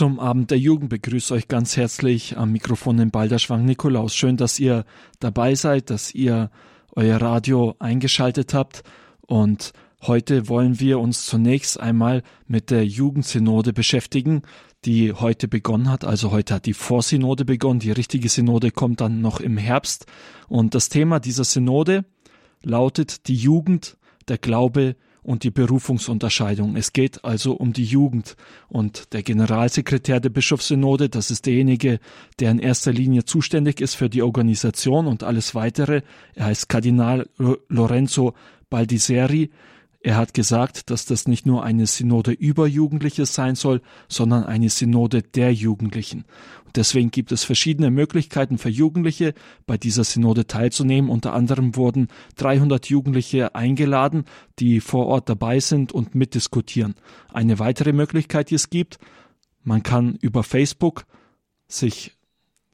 Zum Abend der Jugend begrüße euch ganz herzlich am Mikrofon in Balderschwang Nikolaus. Schön, dass ihr dabei seid, dass ihr euer Radio eingeschaltet habt und heute wollen wir uns zunächst einmal mit der Jugendsynode beschäftigen, die heute begonnen hat. Also heute hat die Vorsynode begonnen, die richtige Synode kommt dann noch im Herbst und das Thema dieser Synode lautet die Jugend, der Glaube und die Berufungsunterscheidung. Es geht also um die Jugend. Und der Generalsekretär der Bischofssynode, das ist derjenige, der in erster Linie zuständig ist für die Organisation und alles weitere. Er heißt Kardinal Lorenzo Baldiseri. Er hat gesagt, dass das nicht nur eine Synode über Jugendliche sein soll, sondern eine Synode der Jugendlichen. Und deswegen gibt es verschiedene Möglichkeiten für Jugendliche, bei dieser Synode teilzunehmen. Unter anderem wurden 300 Jugendliche eingeladen, die vor Ort dabei sind und mitdiskutieren. Eine weitere Möglichkeit, die es gibt, man kann über Facebook sich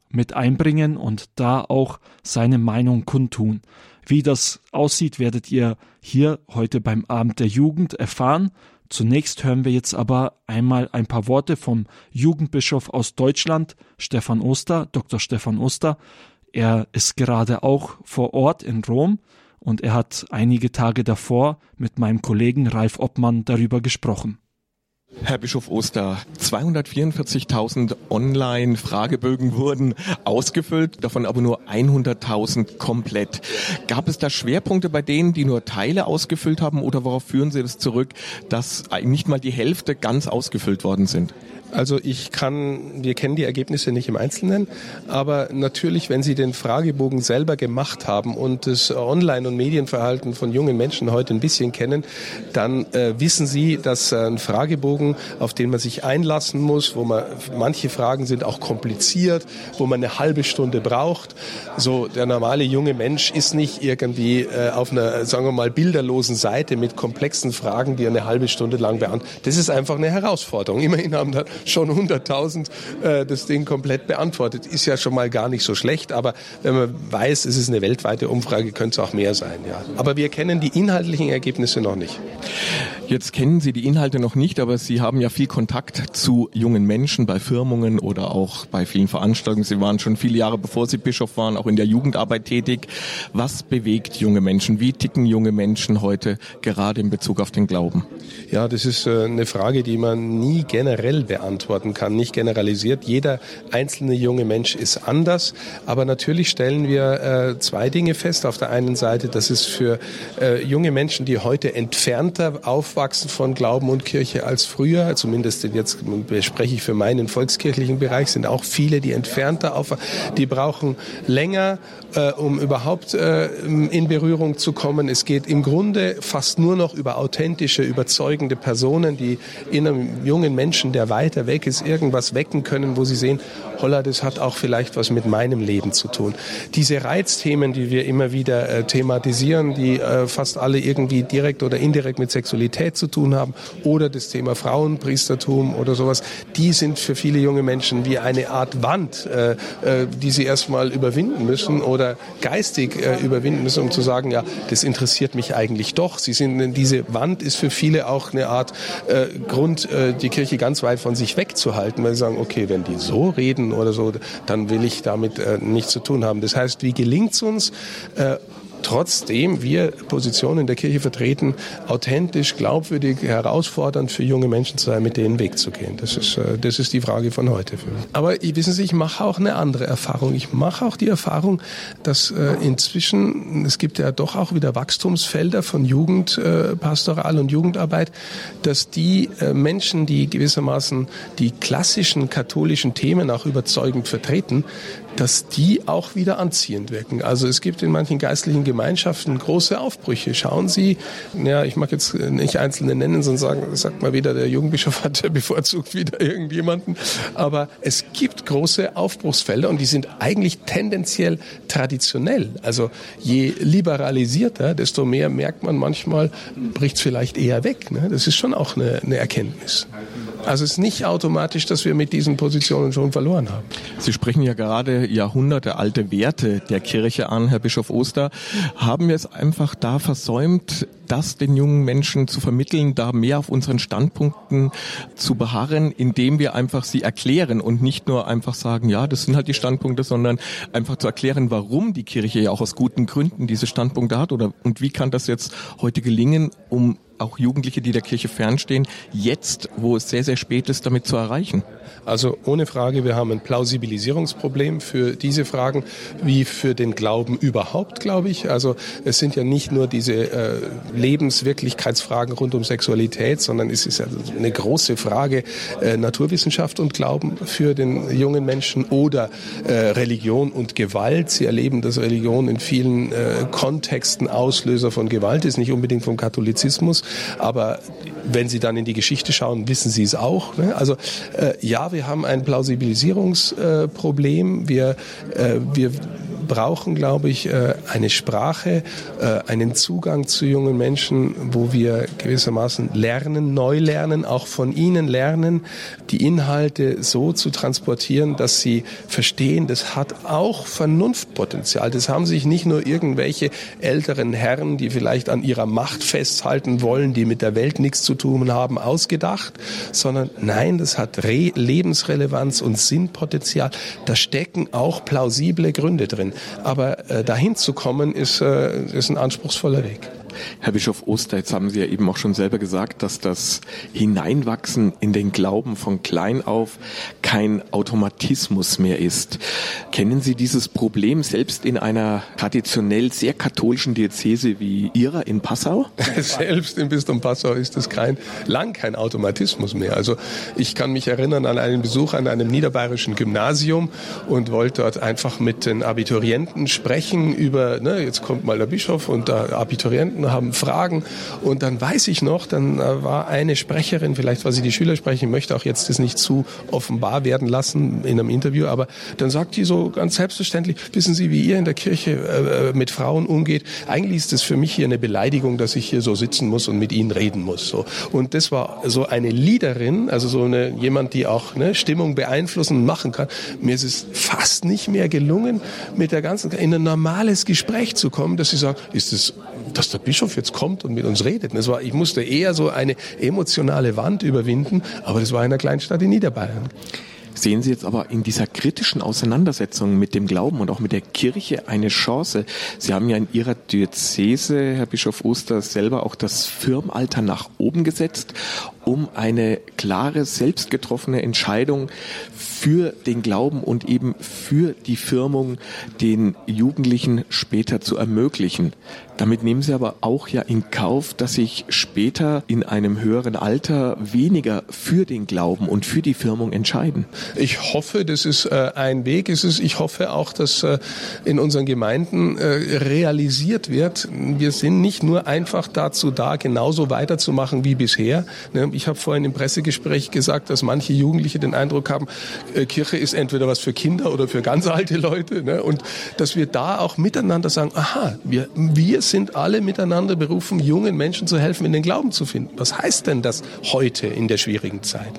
mit einbringen und da auch seine Meinung kundtun. Wie das aussieht, werdet ihr hier heute beim Abend der Jugend erfahren. Zunächst hören wir jetzt aber einmal ein paar Worte vom Jugendbischof aus Deutschland, Stefan Oster, Dr. Stefan Oster. Er ist gerade auch vor Ort in Rom und er hat einige Tage davor mit meinem Kollegen Ralf Obmann darüber gesprochen. Herr Bischof Oster, 244.000 Online-Fragebögen wurden ausgefüllt, davon aber nur 100.000 komplett. Gab es da Schwerpunkte bei denen, die nur Teile ausgefüllt haben oder worauf führen Sie das zurück, dass nicht mal die Hälfte ganz ausgefüllt worden sind? Also ich kann, wir kennen die Ergebnisse nicht im Einzelnen, aber natürlich, wenn Sie den Fragebogen selber gemacht haben und das Online- und Medienverhalten von jungen Menschen heute ein bisschen kennen, dann äh, wissen Sie, dass ein Fragebogen, auf den man sich einlassen muss, wo man manche Fragen sind auch kompliziert, wo man eine halbe Stunde braucht. So der normale junge Mensch ist nicht irgendwie äh, auf einer, sagen wir mal, bilderlosen Seite mit komplexen Fragen, die er eine halbe Stunde lang beantwortet. Das ist einfach eine Herausforderung. Immerhin haben da schon 100.000 äh, das Ding komplett beantwortet. Ist ja schon mal gar nicht so schlecht, aber wenn man weiß, es ist eine weltweite Umfrage, könnte es auch mehr sein. Ja. Aber wir kennen die inhaltlichen Ergebnisse noch nicht. Jetzt kennen Sie die Inhalte noch nicht, aber Sie haben ja viel Kontakt zu jungen Menschen bei Firmungen oder auch bei vielen Veranstaltungen. Sie waren schon viele Jahre, bevor Sie Bischof waren, auch in der Jugendarbeit tätig. Was bewegt junge Menschen? Wie ticken junge Menschen heute gerade in Bezug auf den Glauben? Ja, das ist äh, eine Frage, die man nie generell beantworten kann, nicht generalisiert. Jeder einzelne junge Mensch ist anders, aber natürlich stellen wir äh, zwei Dinge fest. Auf der einen Seite, dass es für äh, junge Menschen, die heute entfernter aufwachsen von Glauben und Kirche als früher, zumindest jetzt spreche ich für meinen volkskirchlichen Bereich, sind auch viele, die entfernter aufwachsen, die brauchen länger, um überhaupt in Berührung zu kommen. Es geht im Grunde fast nur noch über authentische, überzeugende überzeugende Personen, die in einem jungen Menschen, der weiter weg ist, irgendwas wecken können, wo sie sehen, holla, das hat auch vielleicht was mit meinem Leben zu tun. Diese Reizthemen, die wir immer wieder äh, thematisieren, die äh, fast alle irgendwie direkt oder indirekt mit Sexualität zu tun haben oder das Thema Frauenpriestertum oder sowas, die sind für viele junge Menschen wie eine Art Wand, äh, äh die sie erstmal überwinden müssen oder geistig äh, überwinden müssen, um zu sagen, ja, das interessiert mich eigentlich doch. Sie sind, diese Wand ist für viele auch eine Art äh, Grund, äh, die Kirche ganz weit von sich wegzuhalten, weil sie sagen, okay, wenn die so reden oder so, dann will ich damit äh, nichts zu tun haben. Das heißt, wie gelingt es uns, äh, trotzdem wir Positionen der Kirche vertreten, authentisch, glaubwürdig, herausfordernd für junge Menschen zu sein, mit denen Weg zu gehen. Das ist, äh, das ist die Frage von heute für mich. Aber wissen Sie, ich mache auch eine andere Erfahrung. Ich mache auch die Erfahrung, dass äh, inzwischen, es gibt ja doch auch wieder Wachstumsfelder von Jugendpastoral und Jugendarbeit, dass die äh, Menschen, die gewissermaßen die klassischen katholischen Themen auch überzeugend vertreten, dass die auch wieder anziehend wirken. Also es gibt in manchen geistlichen Gemeinschaften große Aufbrüche. Schauen Sie, ja, ich mag jetzt nicht Einzelne nennen, sondern sagen, sagt mal wieder, der Jugendbischof hat bevorzugt wieder irgendjemanden. Aber es gibt große Aufbruchsfelder und die sind eigentlich tendenziell traditionell. Also je liberalisierter, desto mehr merkt man manchmal, bricht es vielleicht eher weg. Ne? Das ist schon auch eine, eine Erkenntnis. Also es ist nicht automatisch, dass wir mit diesen Positionen schon verloren haben. Sie sprechen ja gerade Jahrhunderte alte Werte der Kirche an, Herr Bischof Oster. Haben wir es einfach da versäumt, das den jungen Menschen zu vermitteln, da mehr auf unseren Standpunkten zu beharren, indem wir einfach sie erklären und nicht nur einfach sagen, ja, das sind halt die Standpunkte, sondern einfach zu erklären, warum die Kirche ja auch aus guten Gründen diese Standpunkte hat oder und wie kann das jetzt heute gelingen, um auch Jugendliche, die der Kirche fernstehen, jetzt, wo es sehr, sehr spät ist, damit zu erreichen? Also ohne Frage, wir haben ein Plausibilisierungsproblem für diese Fragen wie für den Glauben überhaupt, glaube ich. Also es sind ja nicht nur diese äh, Lebenswirklichkeitsfragen rund um Sexualität, sondern es ist ja eine große Frage äh, Naturwissenschaft und Glauben für den jungen Menschen oder äh, Religion und Gewalt. Sie erleben, dass Religion in vielen äh, Kontexten Auslöser von Gewalt ist, nicht unbedingt vom Katholizismus. Aber wenn Sie dann in die Geschichte schauen, wissen Sie es auch. Ne? Also äh, ja, wir haben ein Plausibilisierungsproblem. Äh, wir, äh, wir brauchen, glaube ich, äh, eine Sprache, äh, einen Zugang zu jungen Menschen, wo wir gewissermaßen lernen, neu lernen, auch von ihnen lernen, die Inhalte so zu transportieren, dass sie verstehen, das hat auch Vernunftpotenzial. Das haben sich nicht nur irgendwelche älteren Herren, die vielleicht an ihrer Macht festhalten wollen, die mit der Welt nichts zu tun haben, ausgedacht, sondern nein, das hat Re Lebensrelevanz und Sinnpotenzial. Da stecken auch plausible Gründe drin. Aber äh, dahin zu kommen, ist, äh, ist ein anspruchsvoller Weg. Herr Bischof Oster, jetzt haben Sie ja eben auch schon selber gesagt, dass das Hineinwachsen in den Glauben von klein auf kein Automatismus mehr ist. Kennen Sie dieses Problem selbst in einer traditionell sehr katholischen Diözese wie Ihrer in Passau? selbst im Bistum Passau ist es kein, lang kein Automatismus mehr. Also ich kann mich erinnern an einen Besuch an einem niederbayerischen Gymnasium und wollte dort einfach mit den Abiturienten sprechen über, ne, jetzt kommt mal der Bischof und der Abiturienten haben Fragen. Und dann weiß ich noch, dann äh, war eine Sprecherin, vielleicht war sie die Schülersprecherin, möchte auch jetzt das nicht zu offenbar werden lassen in einem Interview, aber dann sagt die so ganz selbstverständlich, wissen Sie, wie ihr in der Kirche äh, äh mit Frauen umgeht? Eigentlich ist es für mich hier eine Beleidigung, dass ich hier so sitzen muss und mit ihnen reden muss. So. Und das war so eine Leaderin, also so eine, jemand, die auch ne, Stimmung beeinflussen und machen kann. Mir ist es fast nicht mehr gelungen, mit der ganzen, in ein normales Gespräch zu kommen, dass sie sagt, ist es, dass der Bischof jetzt kommt und mit uns redet. Das war, ich musste eher so eine emotionale Wand überwinden, aber das war in einer Kleinstadt in Niederbayern. Sehen Sie jetzt aber in dieser kritischen Auseinandersetzung mit dem Glauben und auch mit der Kirche eine Chance? Sie haben ja in Ihrer Diözese, Herr Bischof Oster, selber auch das Firmalter nach oben gesetzt, um eine klare, selbstgetroffene Entscheidung für den Glauben und eben für die Firmung den Jugendlichen später zu ermöglichen. Damit nehmen Sie aber auch ja in Kauf, dass sich später in einem höheren Alter weniger für den Glauben und für die Firmung entscheiden. Ich hoffe, das ist äh, ein Weg. Es ist, ich hoffe auch, dass äh, in unseren Gemeinden äh, realisiert wird, wir sind nicht nur einfach dazu da, genauso weiterzumachen wie bisher. Ne? Ich habe vorhin im Pressegespräch gesagt, dass manche Jugendliche den Eindruck haben, Kirche ist entweder was für Kinder oder für ganz alte Leute. Ne? Und dass wir da auch miteinander sagen, aha, wir, wir sind alle miteinander berufen, jungen Menschen zu helfen, in den Glauben zu finden. Was heißt denn das heute in der schwierigen Zeit?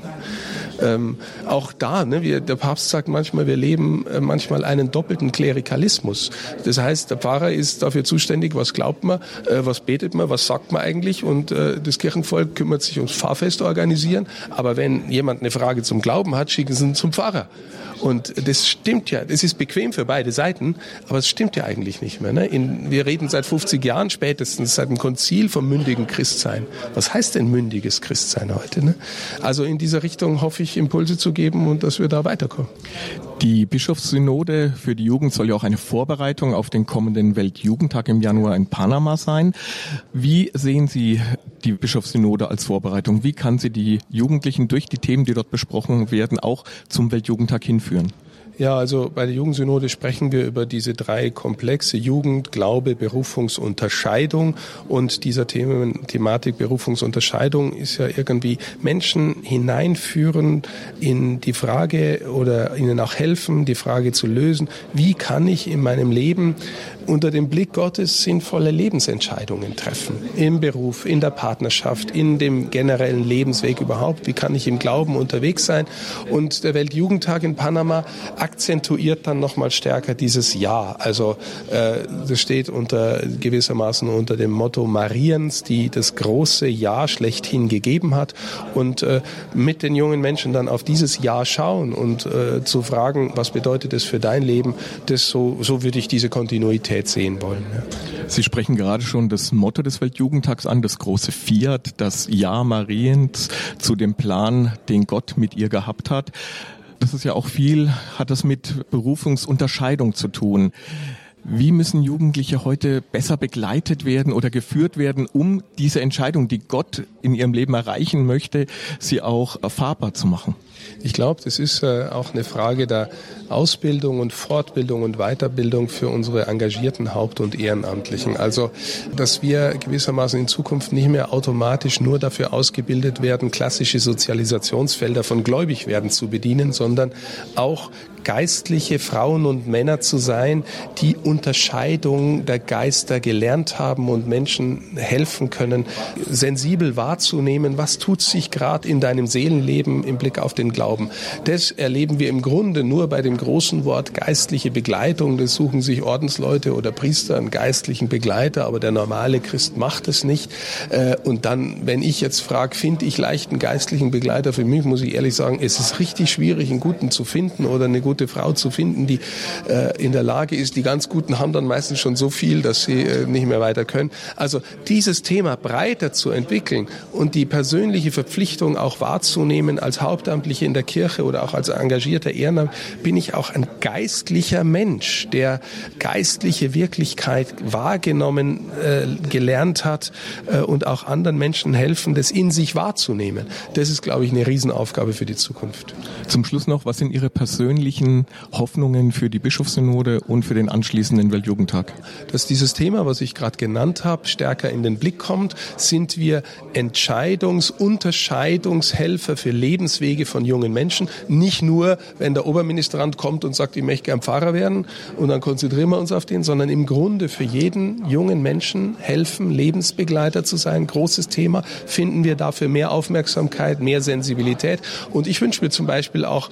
Ähm, auch da, ne, wir, der Papst sagt manchmal, wir leben äh, manchmal einen doppelten Klerikalismus. Das heißt, der Pfarrer ist dafür zuständig, was glaubt man, äh, was betet man, was sagt man eigentlich und äh, das Kirchenvolk kümmert sich ums Fahrfest organisieren. Aber wenn jemand eine Frage zum Glauben hat, schicken sie ihn zum Pfarrer. Und das stimmt ja, das ist bequem für beide Seiten, aber es stimmt ja eigentlich nicht mehr. Ne? In, wir reden seit 50 Jahren spätestens, seit dem Konzil vom mündigen Christsein. Was heißt denn mündiges Christsein heute? Ne? Also in dieser Richtung hoffe ich, Impulse zu geben und dass wir da weiterkommen. Die Bischofssynode für die Jugend soll ja auch eine Vorbereitung auf den kommenden Weltjugendtag im Januar in Panama sein. Wie sehen Sie die Bischofssynode als Vorbereitung? Wie kann sie die Jugendlichen durch die Themen, die dort besprochen werden, auch zum Weltjugendtag hinführen? Ja, also bei der Jugendsynode sprechen wir über diese drei Komplexe Jugend, Glaube, Berufungsunterscheidung. Und dieser Themen, Thematik Berufungsunterscheidung ist ja irgendwie Menschen hineinführen in die Frage oder ihnen auch helfen, die Frage zu lösen, wie kann ich in meinem Leben unter dem Blick Gottes sinnvolle Lebensentscheidungen treffen. Im Beruf, in der Partnerschaft, in dem generellen Lebensweg überhaupt. Wie kann ich im Glauben unterwegs sein? Und der Weltjugendtag in Panama akzentuiert dann nochmal stärker dieses Ja. Also äh, das steht unter gewissermaßen unter dem Motto Mariens, die das große Ja schlechthin gegeben hat. Und äh, mit den jungen Menschen dann auf dieses Ja schauen und äh, zu fragen, was bedeutet es für dein Leben, das so, so würde ich diese Kontinuität Realität sehen wollen. Ja. Sie sprechen gerade schon das Motto des Weltjugendtags an, das große Fiat, das Ja Mariens zu dem Plan, den Gott mit ihr gehabt hat. Das ist ja auch viel, hat das mit Berufungsunterscheidung zu tun. Wie müssen Jugendliche heute besser begleitet werden oder geführt werden, um diese Entscheidung, die Gott in ihrem Leben erreichen möchte, sie auch erfahrbar zu machen? Ich glaube, das ist äh, auch eine Frage der Ausbildung und Fortbildung und Weiterbildung für unsere engagierten Haupt- und Ehrenamtlichen. Also, dass wir gewissermaßen in Zukunft nicht mehr automatisch nur dafür ausgebildet werden, klassische Sozialisationsfelder von Gläubigwerden zu bedienen, sondern auch geistliche Frauen und Männer zu sein, die Unterscheidung der Geister gelernt haben und Menschen helfen können, sensibel wahrzunehmen, was tut sich gerade in deinem Seelenleben im Blick auf den Glauben. Das erleben wir im Grunde nur bei dem großen Wort geistliche Begleitung. Das suchen sich Ordensleute oder Priester einen geistlichen Begleiter, aber der normale Christ macht es nicht. Äh, und dann, wenn ich jetzt frage, finde ich leicht einen geistlichen Begleiter für mich, muss ich ehrlich sagen, es ist richtig schwierig, einen guten zu finden oder eine gute Frau zu finden, die äh, in der Lage ist. Die ganz Guten haben dann meistens schon so viel, dass sie äh, nicht mehr weiter können. Also dieses Thema breiter zu entwickeln und die persönliche Verpflichtung auch wahrzunehmen als Hauptamtliche in der Kirche oder auch als engagierter Ehrenamt, bin ich auch ein geistlicher Mensch, der geistliche Wirklichkeit wahrgenommen äh, gelernt hat äh, und auch anderen Menschen helfen, das in sich wahrzunehmen. Das ist, glaube ich, eine Riesenaufgabe für die Zukunft. Zum Schluss noch, was sind Ihre persönlichen Hoffnungen für die Bischofssynode und für den anschließenden Weltjugendtag? Dass dieses Thema, was ich gerade genannt habe, stärker in den Blick kommt, sind wir Entscheidungs-, Unterscheidungshelfer für Lebenswege von jungen Menschen. Nicht nur, wenn der Oberministrant kommt und sagt, ich möchte gern Pfarrer werden und dann konzentrieren wir uns auf den, sondern im Grunde für jeden jungen Menschen helfen, Lebensbegleiter zu sein. Großes Thema. Finden wir dafür mehr Aufmerksamkeit, mehr Sensibilität. Und ich wünsche mir zum Beispiel auch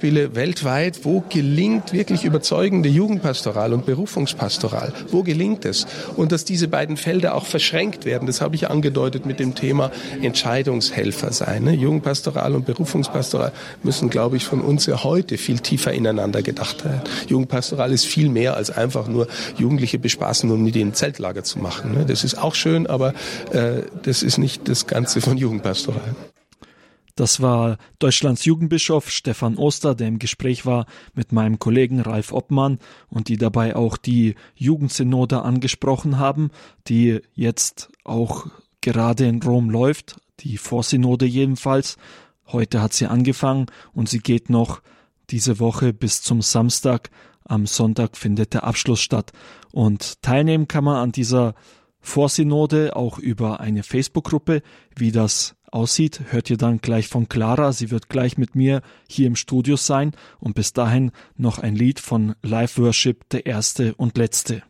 Best-Practice-Beispiele weltweit, wo gelingt wirklich überzeugende Jugendpastoral und Berufungspastoral? Wo gelingt es? Und dass diese beiden Felder auch verschränkt werden, das habe ich angedeutet mit dem Thema Entscheidungshelfer sein. Ne? Jugendpastoral und Berufungspastoral müssen, glaube ich, von uns ja heute viel tiefer ineinander gedacht werden. Jugendpastoral ist viel mehr als einfach nur Jugendliche bespaßen und mit ihnen Zeltlager zu machen. Ne? Das ist auch schön, aber äh, das ist nicht das Ganze von Jugendpastoral. Das war Deutschlands Jugendbischof Stefan Oster, der im Gespräch war mit meinem Kollegen Ralf Obmann und die dabei auch die Jugendsynode angesprochen haben, die jetzt auch gerade in Rom läuft, die Vorsynode jedenfalls. Heute hat sie angefangen und sie geht noch diese Woche bis zum Samstag. Am Sonntag findet der Abschluss statt. Und teilnehmen kann man an dieser Vorsynode auch über eine Facebook-Gruppe, wie das aussieht, hört ihr dann gleich von Clara. Sie wird gleich mit mir hier im Studio sein und bis dahin noch ein Lied von Live Worship, der erste und letzte.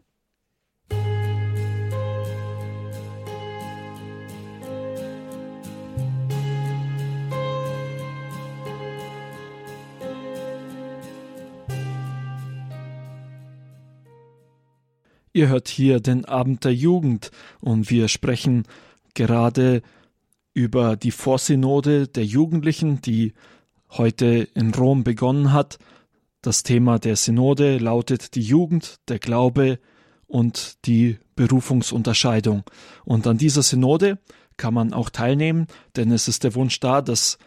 Ihr hört hier den Abend der Jugend und wir sprechen gerade über die Vorsynode der Jugendlichen, die heute in Rom begonnen hat. Das Thema der Synode lautet die Jugend, der Glaube und die Berufungsunterscheidung. Und an dieser Synode kann man auch teilnehmen, denn es ist der Wunsch da, dass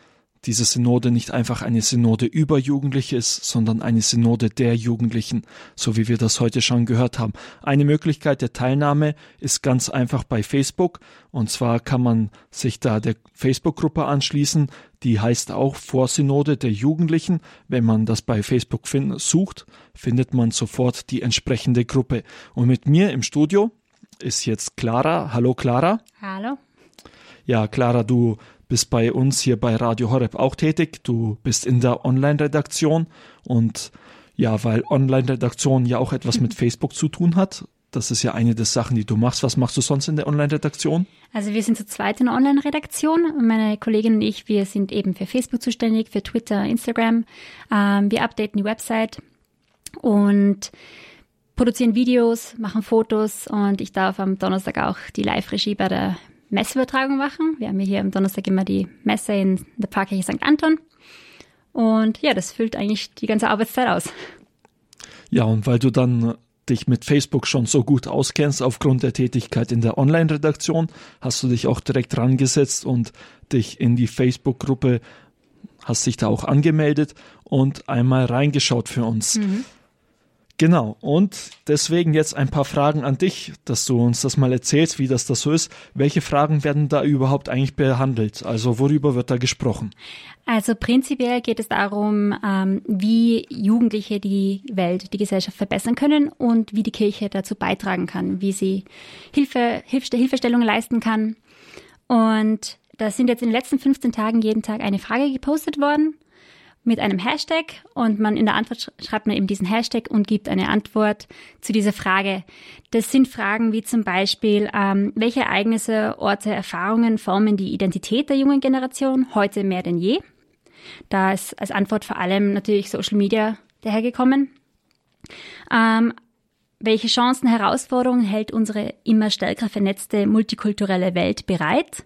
diese Synode nicht einfach eine Synode über Jugendliche ist, sondern eine Synode der Jugendlichen, so wie wir das heute schon gehört haben. Eine Möglichkeit der Teilnahme ist ganz einfach bei Facebook. Und zwar kann man sich da der Facebook-Gruppe anschließen. Die heißt auch Vorsynode der Jugendlichen. Wenn man das bei Facebook find sucht, findet man sofort die entsprechende Gruppe. Und mit mir im Studio ist jetzt Clara. Hallo Clara. Hallo. Ja, Clara, du bist bei uns hier bei Radio Horeb auch tätig. Du bist in der Online-Redaktion und ja, weil Online-Redaktion ja auch etwas mit Facebook zu tun hat. Das ist ja eine der Sachen, die du machst. Was machst du sonst in der Online-Redaktion? Also wir sind zu zweit in der Online-Redaktion. Meine Kollegin und ich, wir sind eben für Facebook zuständig, für Twitter, Instagram. Ähm, wir updaten die Website und produzieren Videos, machen Fotos und ich darf am Donnerstag auch die Live-Regie bei der Messeübertragung machen. Wir haben hier am Donnerstag immer die Messe in der Pfarrkirche St. Anton. Und ja, das füllt eigentlich die ganze Arbeitszeit aus. Ja, und weil du dann dich mit Facebook schon so gut auskennst aufgrund der Tätigkeit in der Online-Redaktion, hast du dich auch direkt rangesetzt und dich in die Facebook-Gruppe, hast dich da auch angemeldet und einmal reingeschaut für uns. Mhm. Genau, und deswegen jetzt ein paar Fragen an dich, dass du uns das mal erzählst, wie das da so ist. Welche Fragen werden da überhaupt eigentlich behandelt? Also worüber wird da gesprochen? Also prinzipiell geht es darum, ähm, wie Jugendliche die Welt, die Gesellschaft verbessern können und wie die Kirche dazu beitragen kann, wie sie Hilfe, Hilfe Hilfestellungen leisten kann. Und da sind jetzt in den letzten 15 Tagen jeden Tag eine Frage gepostet worden mit einem Hashtag und man in der Antwort schreibt man eben diesen Hashtag und gibt eine Antwort zu dieser Frage. Das sind Fragen wie zum Beispiel, ähm, welche Ereignisse, Orte, Erfahrungen formen die Identität der jungen Generation heute mehr denn je? Da ist als Antwort vor allem natürlich Social Media dahergekommen. Ähm, welche Chancen, Herausforderungen hält unsere immer stärker vernetzte multikulturelle Welt bereit?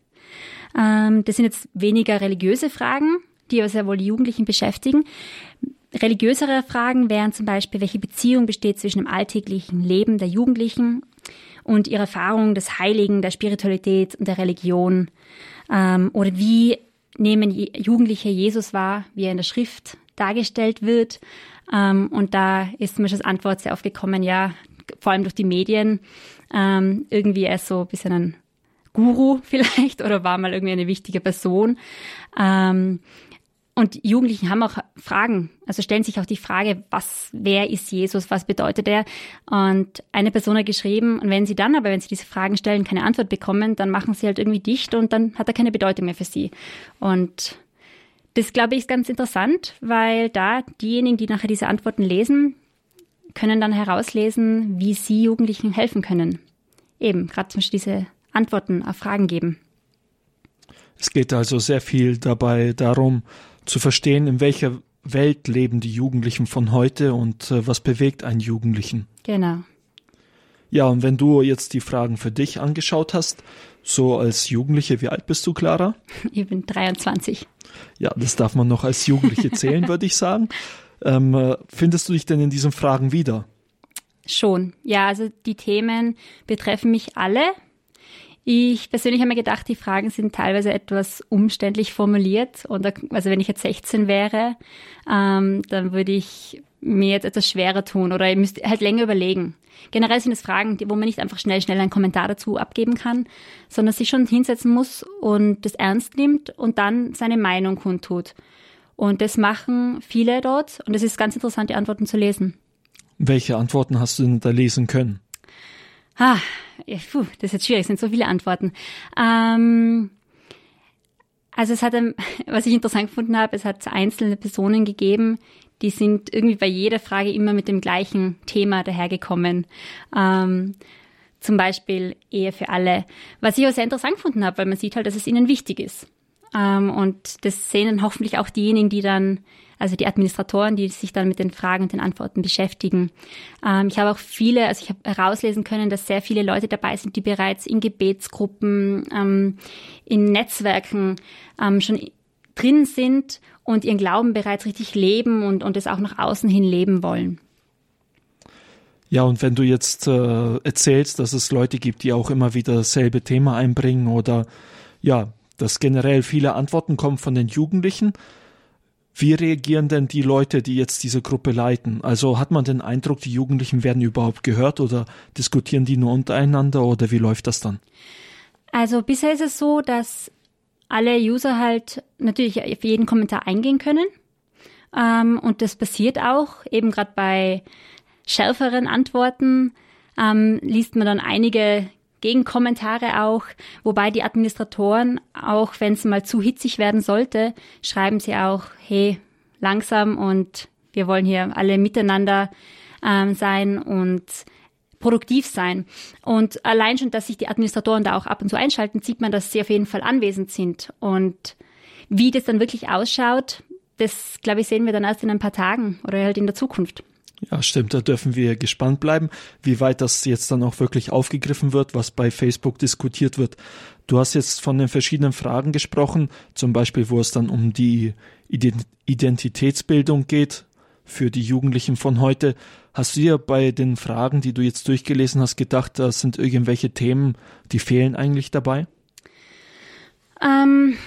Ähm, das sind jetzt weniger religiöse Fragen, die aber sehr wohl die Jugendlichen beschäftigen. Religiösere Fragen wären zum Beispiel, welche Beziehung besteht zwischen dem alltäglichen Leben der Jugendlichen und ihrer Erfahrung des Heiligen, der Spiritualität und der Religion? Ähm, oder wie nehmen Jugendliche Jesus wahr, wie er in der Schrift dargestellt wird? Ähm, und da ist mir schon als Antwort sehr oft gekommen, ja, vor allem durch die Medien, ähm, irgendwie er ist so ein bisschen ein Guru vielleicht oder war mal irgendwie eine wichtige Person. Ähm, und Jugendlichen haben auch Fragen, also stellen sich auch die Frage, was, wer ist Jesus, was bedeutet er? Und eine Person hat geschrieben, und wenn sie dann aber, wenn sie diese Fragen stellen, keine Antwort bekommen, dann machen sie halt irgendwie dicht und dann hat er keine Bedeutung mehr für sie. Und das, glaube ich, ist ganz interessant, weil da diejenigen, die nachher diese Antworten lesen, können dann herauslesen, wie sie Jugendlichen helfen können. Eben, gerade zum Beispiel diese Antworten auf Fragen geben. Es geht also sehr viel dabei darum, zu verstehen, in welcher Welt leben die Jugendlichen von heute und äh, was bewegt einen Jugendlichen. Genau. Ja, und wenn du jetzt die Fragen für dich angeschaut hast, so als Jugendliche, wie alt bist du, Clara? Ich bin 23. Ja, das darf man noch als Jugendliche zählen, würde ich sagen. Ähm, äh, findest du dich denn in diesen Fragen wieder? Schon. Ja, also die Themen betreffen mich alle. Ich persönlich habe mir gedacht, die Fragen sind teilweise etwas umständlich formuliert. Und also wenn ich jetzt 16 wäre, ähm, dann würde ich mir jetzt etwas schwerer tun oder ich müsste halt länger überlegen. Generell sind es Fragen, wo man nicht einfach schnell, schnell einen Kommentar dazu abgeben kann, sondern sich schon hinsetzen muss und das ernst nimmt und dann seine Meinung kundtut. Und das machen viele dort und es ist ganz interessant, die Antworten zu lesen. Welche Antworten hast du denn da lesen können? Ah, ja, puh, das ist jetzt schwierig, es sind so viele Antworten. Ähm, also es hat, was ich interessant gefunden habe, es hat einzelne Personen gegeben, die sind irgendwie bei jeder Frage immer mit dem gleichen Thema dahergekommen. Ähm, zum Beispiel Ehe für alle. Was ich auch sehr interessant gefunden habe, weil man sieht halt, dass es ihnen wichtig ist. Ähm, und das sehen dann hoffentlich auch diejenigen, die dann also die Administratoren, die sich dann mit den Fragen und den Antworten beschäftigen. Ähm, ich habe auch viele, also ich habe herauslesen können, dass sehr viele Leute dabei sind, die bereits in Gebetsgruppen, ähm, in Netzwerken ähm, schon drin sind und ihren Glauben bereits richtig leben und, und es auch nach außen hin leben wollen. Ja, und wenn du jetzt äh, erzählst, dass es Leute gibt, die auch immer wieder dasselbe Thema einbringen oder ja, dass generell viele Antworten kommen von den Jugendlichen. Wie reagieren denn die Leute, die jetzt diese Gruppe leiten? Also hat man den Eindruck, die Jugendlichen werden überhaupt gehört oder diskutieren die nur untereinander oder wie läuft das dann? Also bisher ist es so, dass alle User halt natürlich auf jeden Kommentar eingehen können. Ähm, und das passiert auch, eben gerade bei schärferen Antworten ähm, liest man dann einige Gegenkommentare auch, wobei die Administratoren, auch wenn es mal zu hitzig werden sollte, schreiben sie auch, hey, langsam und wir wollen hier alle miteinander ähm, sein und produktiv sein. Und allein schon, dass sich die Administratoren da auch ab und zu einschalten, sieht man, dass sie auf jeden Fall anwesend sind. Und wie das dann wirklich ausschaut, das, glaube ich, sehen wir dann erst in ein paar Tagen oder halt in der Zukunft. Ja, stimmt, da dürfen wir gespannt bleiben, wie weit das jetzt dann auch wirklich aufgegriffen wird, was bei Facebook diskutiert wird. Du hast jetzt von den verschiedenen Fragen gesprochen, zum Beispiel, wo es dann um die Identitätsbildung geht für die Jugendlichen von heute. Hast du dir bei den Fragen, die du jetzt durchgelesen hast, gedacht, da sind irgendwelche Themen, die fehlen eigentlich dabei? Ähm,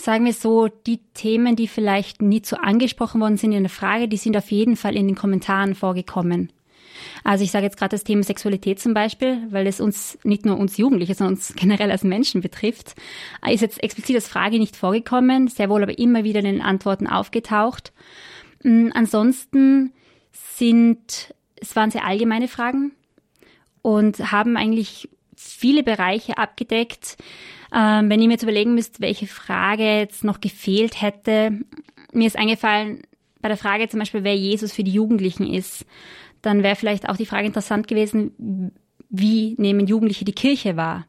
sagen wir so, die Themen, die vielleicht nie so angesprochen worden sind in der Frage, die sind auf jeden Fall in den Kommentaren vorgekommen. Also ich sage jetzt gerade das Thema Sexualität zum Beispiel, weil es uns nicht nur uns Jugendliche, sondern uns generell als Menschen betrifft, ist jetzt explizit als Frage nicht vorgekommen, sehr wohl aber immer wieder in den Antworten aufgetaucht. Mm, ansonsten sind, es waren sehr allgemeine Fragen und haben eigentlich viele Bereiche abgedeckt, ähm, wenn ihr mir jetzt überlegen müsst, welche Frage jetzt noch gefehlt hätte, mir ist eingefallen, bei der Frage zum Beispiel, wer Jesus für die Jugendlichen ist, dann wäre vielleicht auch die Frage interessant gewesen, wie nehmen Jugendliche die Kirche wahr?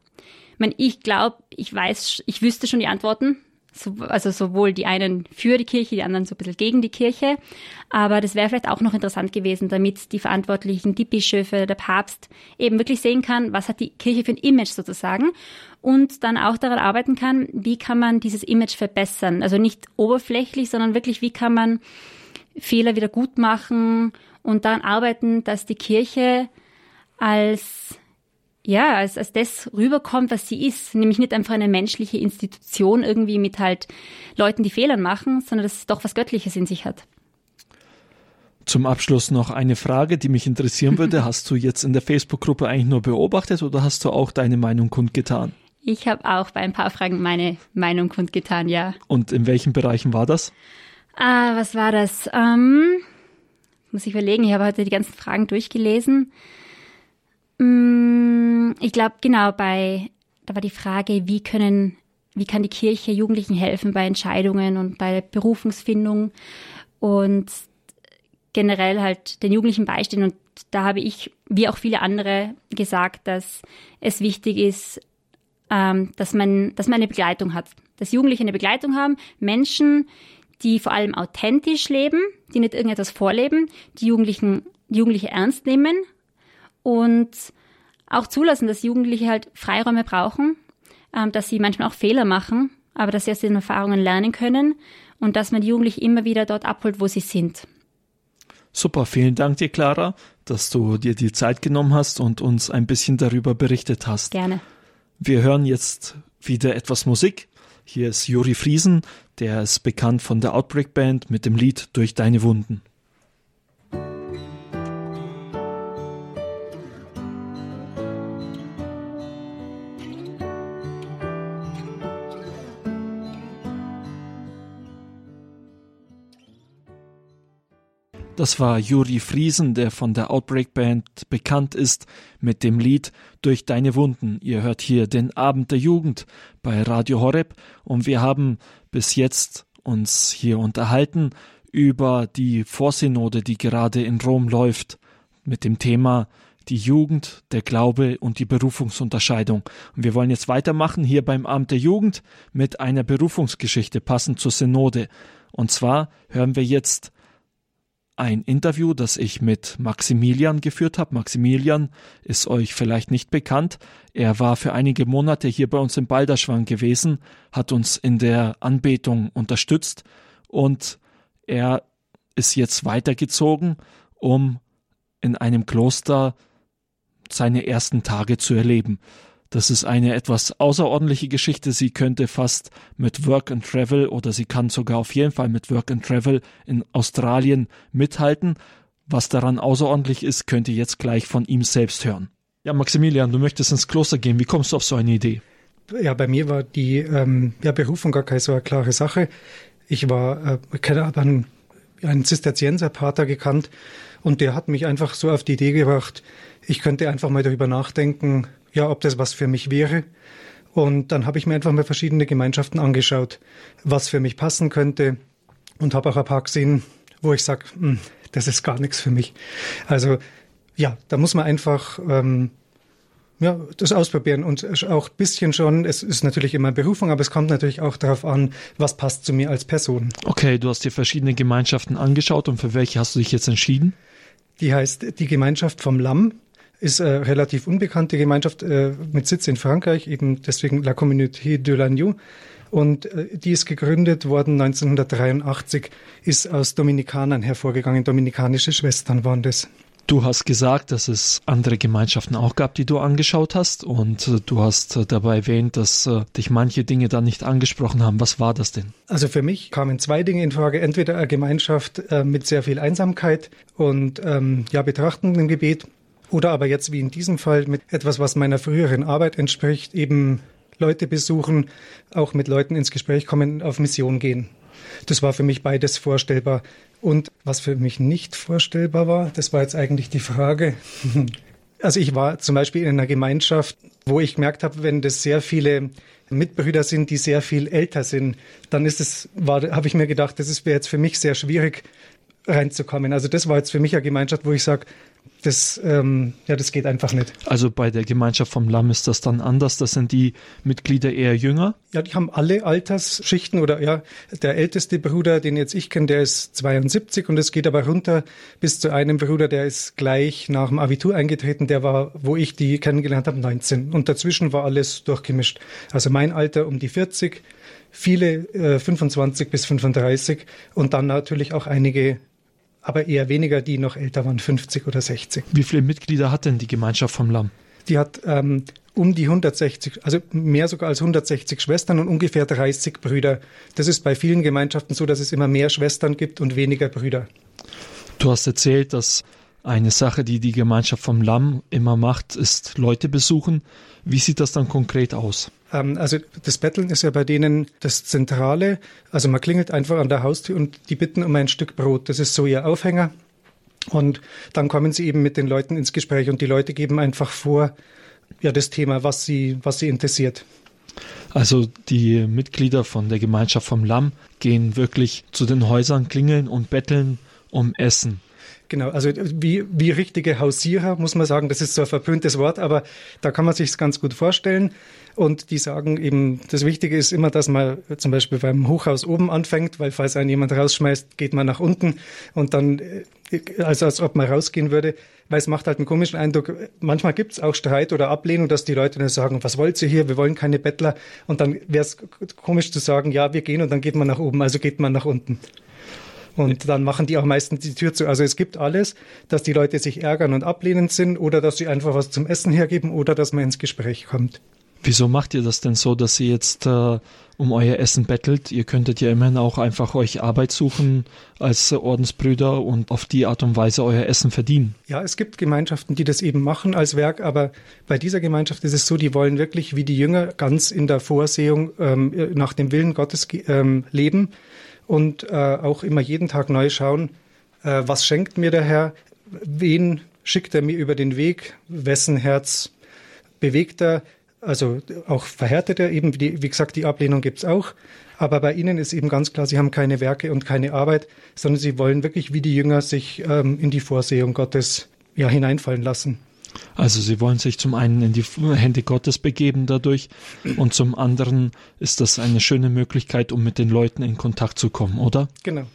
Ich meine, ich glaube, ich weiß, ich wüsste schon die Antworten, also sowohl die einen für die Kirche, die anderen so ein bisschen gegen die Kirche. Aber das wäre vielleicht auch noch interessant gewesen, damit die Verantwortlichen, die Bischöfe, der Papst eben wirklich sehen kann, was hat die Kirche für ein Image sozusagen und dann auch daran arbeiten kann, wie kann man dieses Image verbessern. Also nicht oberflächlich, sondern wirklich, wie kann man Fehler wieder gut machen und daran arbeiten, dass die Kirche als ja, als, als das rüberkommt, was sie ist, nämlich nicht einfach eine menschliche Institution irgendwie mit halt Leuten, die Fehler machen, sondern dass es doch was Göttliches in sich hat. Zum Abschluss noch eine Frage, die mich interessieren würde. Hast du jetzt in der Facebook-Gruppe eigentlich nur beobachtet oder hast du auch deine Meinung kundgetan? Ich habe auch bei ein paar Fragen meine Meinung kundgetan, ja. Und in welchen Bereichen war das? Ah, was war das? Ähm, muss ich überlegen, ich habe heute die ganzen Fragen durchgelesen. Mm, ich glaube, genau, bei, da war die Frage, wie können, wie kann die Kirche Jugendlichen helfen bei Entscheidungen und bei Berufungsfindung und generell halt den Jugendlichen beistehen. Und da habe ich, wie auch viele andere, gesagt, dass es wichtig ist, ähm, dass man, dass man eine Begleitung hat. Dass Jugendliche eine Begleitung haben, Menschen, die vor allem authentisch leben, die nicht irgendetwas vorleben, die Jugendlichen, die Jugendliche ernst nehmen und auch zulassen, dass Jugendliche halt Freiräume brauchen, ähm, dass sie manchmal auch Fehler machen, aber dass sie aus den Erfahrungen lernen können und dass man die Jugendlichen immer wieder dort abholt, wo sie sind. Super, vielen Dank dir, Clara, dass du dir die Zeit genommen hast und uns ein bisschen darüber berichtet hast. Gerne. Wir hören jetzt wieder etwas Musik. Hier ist Juri Friesen, der ist bekannt von der Outbreak Band mit dem Lied Durch deine Wunden. Das war Juri Friesen, der von der Outbreak Band bekannt ist mit dem Lied Durch deine Wunden. Ihr hört hier den Abend der Jugend bei Radio Horeb und wir haben bis jetzt uns hier unterhalten über die Vorsynode, die gerade in Rom läuft, mit dem Thema die Jugend, der Glaube und die Berufungsunterscheidung. Und wir wollen jetzt weitermachen hier beim Abend der Jugend mit einer Berufungsgeschichte passend zur Synode. Und zwar hören wir jetzt ein Interview, das ich mit Maximilian geführt habe. Maximilian ist euch vielleicht nicht bekannt. Er war für einige Monate hier bei uns im Balderschwang gewesen, hat uns in der Anbetung unterstützt und er ist jetzt weitergezogen, um in einem Kloster seine ersten Tage zu erleben. Das ist eine etwas außerordentliche Geschichte. Sie könnte fast mit Work and Travel oder sie kann sogar auf jeden Fall mit Work and Travel in Australien mithalten. Was daran außerordentlich ist, könnt ihr jetzt gleich von ihm selbst hören. Ja, Maximilian, du möchtest ins Kloster gehen. Wie kommst du auf so eine Idee? Ja, bei mir war die ähm, ja, Berufung gar keine so eine klare Sache. Ich war, äh, aber einen, einen Zisterzienserpater gekannt und der hat mich einfach so auf die Idee gebracht, ich könnte einfach mal darüber nachdenken, ja, ob das was für mich wäre. Und dann habe ich mir einfach mal verschiedene Gemeinschaften angeschaut, was für mich passen könnte und habe auch ein paar gesehen, wo ich sage, hm, das ist gar nichts für mich. Also ja, da muss man einfach ähm, ja, das ausprobieren und auch ein bisschen schon, es ist natürlich immer Berufung, aber es kommt natürlich auch darauf an, was passt zu mir als Person. Okay, du hast dir verschiedene Gemeinschaften angeschaut und für welche hast du dich jetzt entschieden? Die heißt die Gemeinschaft vom Lamm ist eine relativ unbekannte Gemeinschaft äh, mit Sitz in Frankreich, eben deswegen La Communauté de l'Agneau. Und äh, die ist gegründet worden 1983, ist aus Dominikanern hervorgegangen. Dominikanische Schwestern waren das. Du hast gesagt, dass es andere Gemeinschaften auch gab, die du angeschaut hast. Und äh, du hast äh, dabei erwähnt, dass äh, dich manche Dinge dann nicht angesprochen haben. Was war das denn? Also für mich kamen zwei Dinge in Frage. Entweder eine Gemeinschaft äh, mit sehr viel Einsamkeit und ähm, ja, betrachtendem Gebet oder aber jetzt wie in diesem Fall mit etwas, was meiner früheren Arbeit entspricht, eben Leute besuchen, auch mit Leuten ins Gespräch kommen, auf Mission gehen. Das war für mich beides vorstellbar. Und was für mich nicht vorstellbar war, das war jetzt eigentlich die Frage. Also ich war zum Beispiel in einer Gemeinschaft, wo ich gemerkt habe, wenn das sehr viele Mitbrüder sind, die sehr viel älter sind, dann ist es, habe ich mir gedacht, das wäre jetzt für mich sehr schwierig reinzukommen. Also das war jetzt für mich eine Gemeinschaft, wo ich sage, das, ähm, ja, das geht einfach nicht. Also bei der Gemeinschaft vom Lamm ist das dann anders. Das sind die Mitglieder eher jünger? Ja, die haben alle Altersschichten oder ja, der älteste Bruder, den jetzt ich kenne, der ist 72 und es geht aber runter bis zu einem Bruder, der ist gleich nach dem Abitur eingetreten, der war, wo ich die kennengelernt habe, 19. Und dazwischen war alles durchgemischt. Also mein Alter um die 40, viele äh, 25 bis 35 und dann natürlich auch einige aber eher weniger, die noch älter waren, 50 oder 60. Wie viele Mitglieder hat denn die Gemeinschaft vom Lamm? Die hat ähm, um die 160, also mehr sogar als 160 Schwestern und ungefähr 30 Brüder. Das ist bei vielen Gemeinschaften so, dass es immer mehr Schwestern gibt und weniger Brüder. Du hast erzählt, dass eine Sache, die die Gemeinschaft vom Lamm immer macht, ist Leute besuchen. Wie sieht das dann konkret aus? Ähm, also das Betteln ist ja bei denen das Zentrale. Also man klingelt einfach an der Haustür und die bitten um ein Stück Brot. Das ist so ihr Aufhänger. Und dann kommen sie eben mit den Leuten ins Gespräch und die Leute geben einfach vor, ja, das Thema, was sie, was sie interessiert. Also die Mitglieder von der Gemeinschaft vom Lamm gehen wirklich zu den Häusern klingeln und betteln um Essen. Genau, also wie, wie richtige Hausierer, muss man sagen, das ist so ein verpöntes Wort, aber da kann man sich ganz gut vorstellen. Und die sagen eben, das Wichtige ist immer, dass man zum Beispiel beim Hochhaus oben anfängt, weil falls einen jemand rausschmeißt, geht man nach unten und dann, äh, also als ob man rausgehen würde, weil es macht halt einen komischen Eindruck. Manchmal gibt es auch Streit oder Ablehnung, dass die Leute dann sagen, was wollt ihr hier, wir wollen keine Bettler. Und dann wäre es komisch zu sagen, ja, wir gehen und dann geht man nach oben, also geht man nach unten. Und dann machen die auch meistens die Tür zu. Also es gibt alles, dass die Leute sich ärgern und ablehnend sind oder dass sie einfach was zum Essen hergeben oder dass man ins Gespräch kommt. Wieso macht ihr das denn so, dass ihr jetzt äh, um euer Essen bettelt? Ihr könntet ja immerhin auch einfach euch Arbeit suchen als äh, Ordensbrüder und auf die Art und Weise euer Essen verdienen. Ja, es gibt Gemeinschaften, die das eben machen als Werk, aber bei dieser Gemeinschaft ist es so, die wollen wirklich wie die Jünger ganz in der Vorsehung ähm, nach dem Willen Gottes ähm, leben und äh, auch immer jeden Tag neu schauen, äh, was schenkt mir der Herr, wen schickt er mir über den Weg, wessen Herz bewegt er, also auch verhärtet er eben, wie, wie gesagt, die Ablehnung gibt's auch. Aber bei ihnen ist eben ganz klar, sie haben keine Werke und keine Arbeit, sondern sie wollen wirklich wie die Jünger sich ähm, in die Vorsehung Gottes ja, hineinfallen lassen. Also sie wollen sich zum einen in die Hände Gottes begeben dadurch und zum anderen ist das eine schöne Möglichkeit, um mit den Leuten in Kontakt zu kommen, oder? Genau.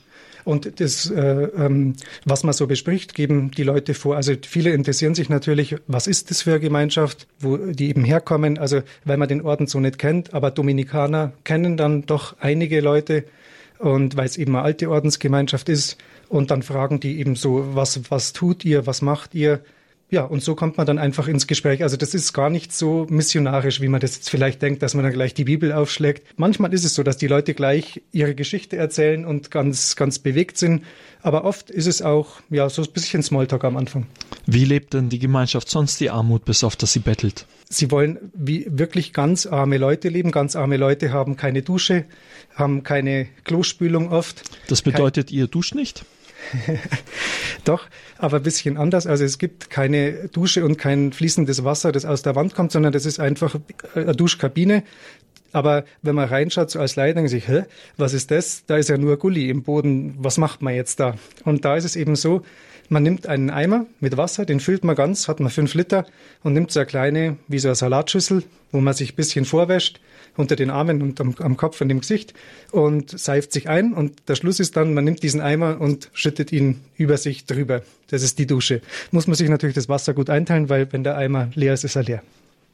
Und das, äh, ähm, was man so bespricht, geben die Leute vor. Also viele interessieren sich natürlich, was ist das für eine Gemeinschaft, wo die eben herkommen. Also weil man den Orden so nicht kennt, aber Dominikaner kennen dann doch einige Leute und weil es eben eine alte Ordensgemeinschaft ist. Und dann fragen die eben so, was, was tut ihr, was macht ihr? Ja, und so kommt man dann einfach ins Gespräch. Also das ist gar nicht so missionarisch, wie man das jetzt vielleicht denkt, dass man dann gleich die Bibel aufschlägt. Manchmal ist es so, dass die Leute gleich ihre Geschichte erzählen und ganz, ganz bewegt sind. Aber oft ist es auch, ja, so ein bisschen Smalltalk am Anfang. Wie lebt denn die Gemeinschaft sonst die Armut, bis auf dass sie bettelt? Sie wollen wie wirklich ganz arme Leute leben. Ganz arme Leute haben keine Dusche, haben keine Klospülung oft. Das bedeutet, ihr duscht nicht? Doch, aber ein bisschen anders. Also es gibt keine Dusche und kein fließendes Wasser, das aus der Wand kommt, sondern das ist einfach eine Duschkabine. Aber wenn man reinschaut, so als Leiter, denkt sich, hä, was ist das? Da ist ja nur Gully im Boden. Was macht man jetzt da? Und da ist es eben so, man nimmt einen Eimer mit Wasser, den füllt man ganz, hat man fünf Liter und nimmt so eine kleine, wie so eine Salatschüssel, wo man sich ein bisschen vorwäscht unter den Armen und am, am Kopf und dem Gesicht und seift sich ein. Und der Schluss ist dann, man nimmt diesen Eimer und schüttet ihn über sich drüber. Das ist die Dusche. Muss man sich natürlich das Wasser gut einteilen, weil wenn der Eimer leer ist, ist er leer.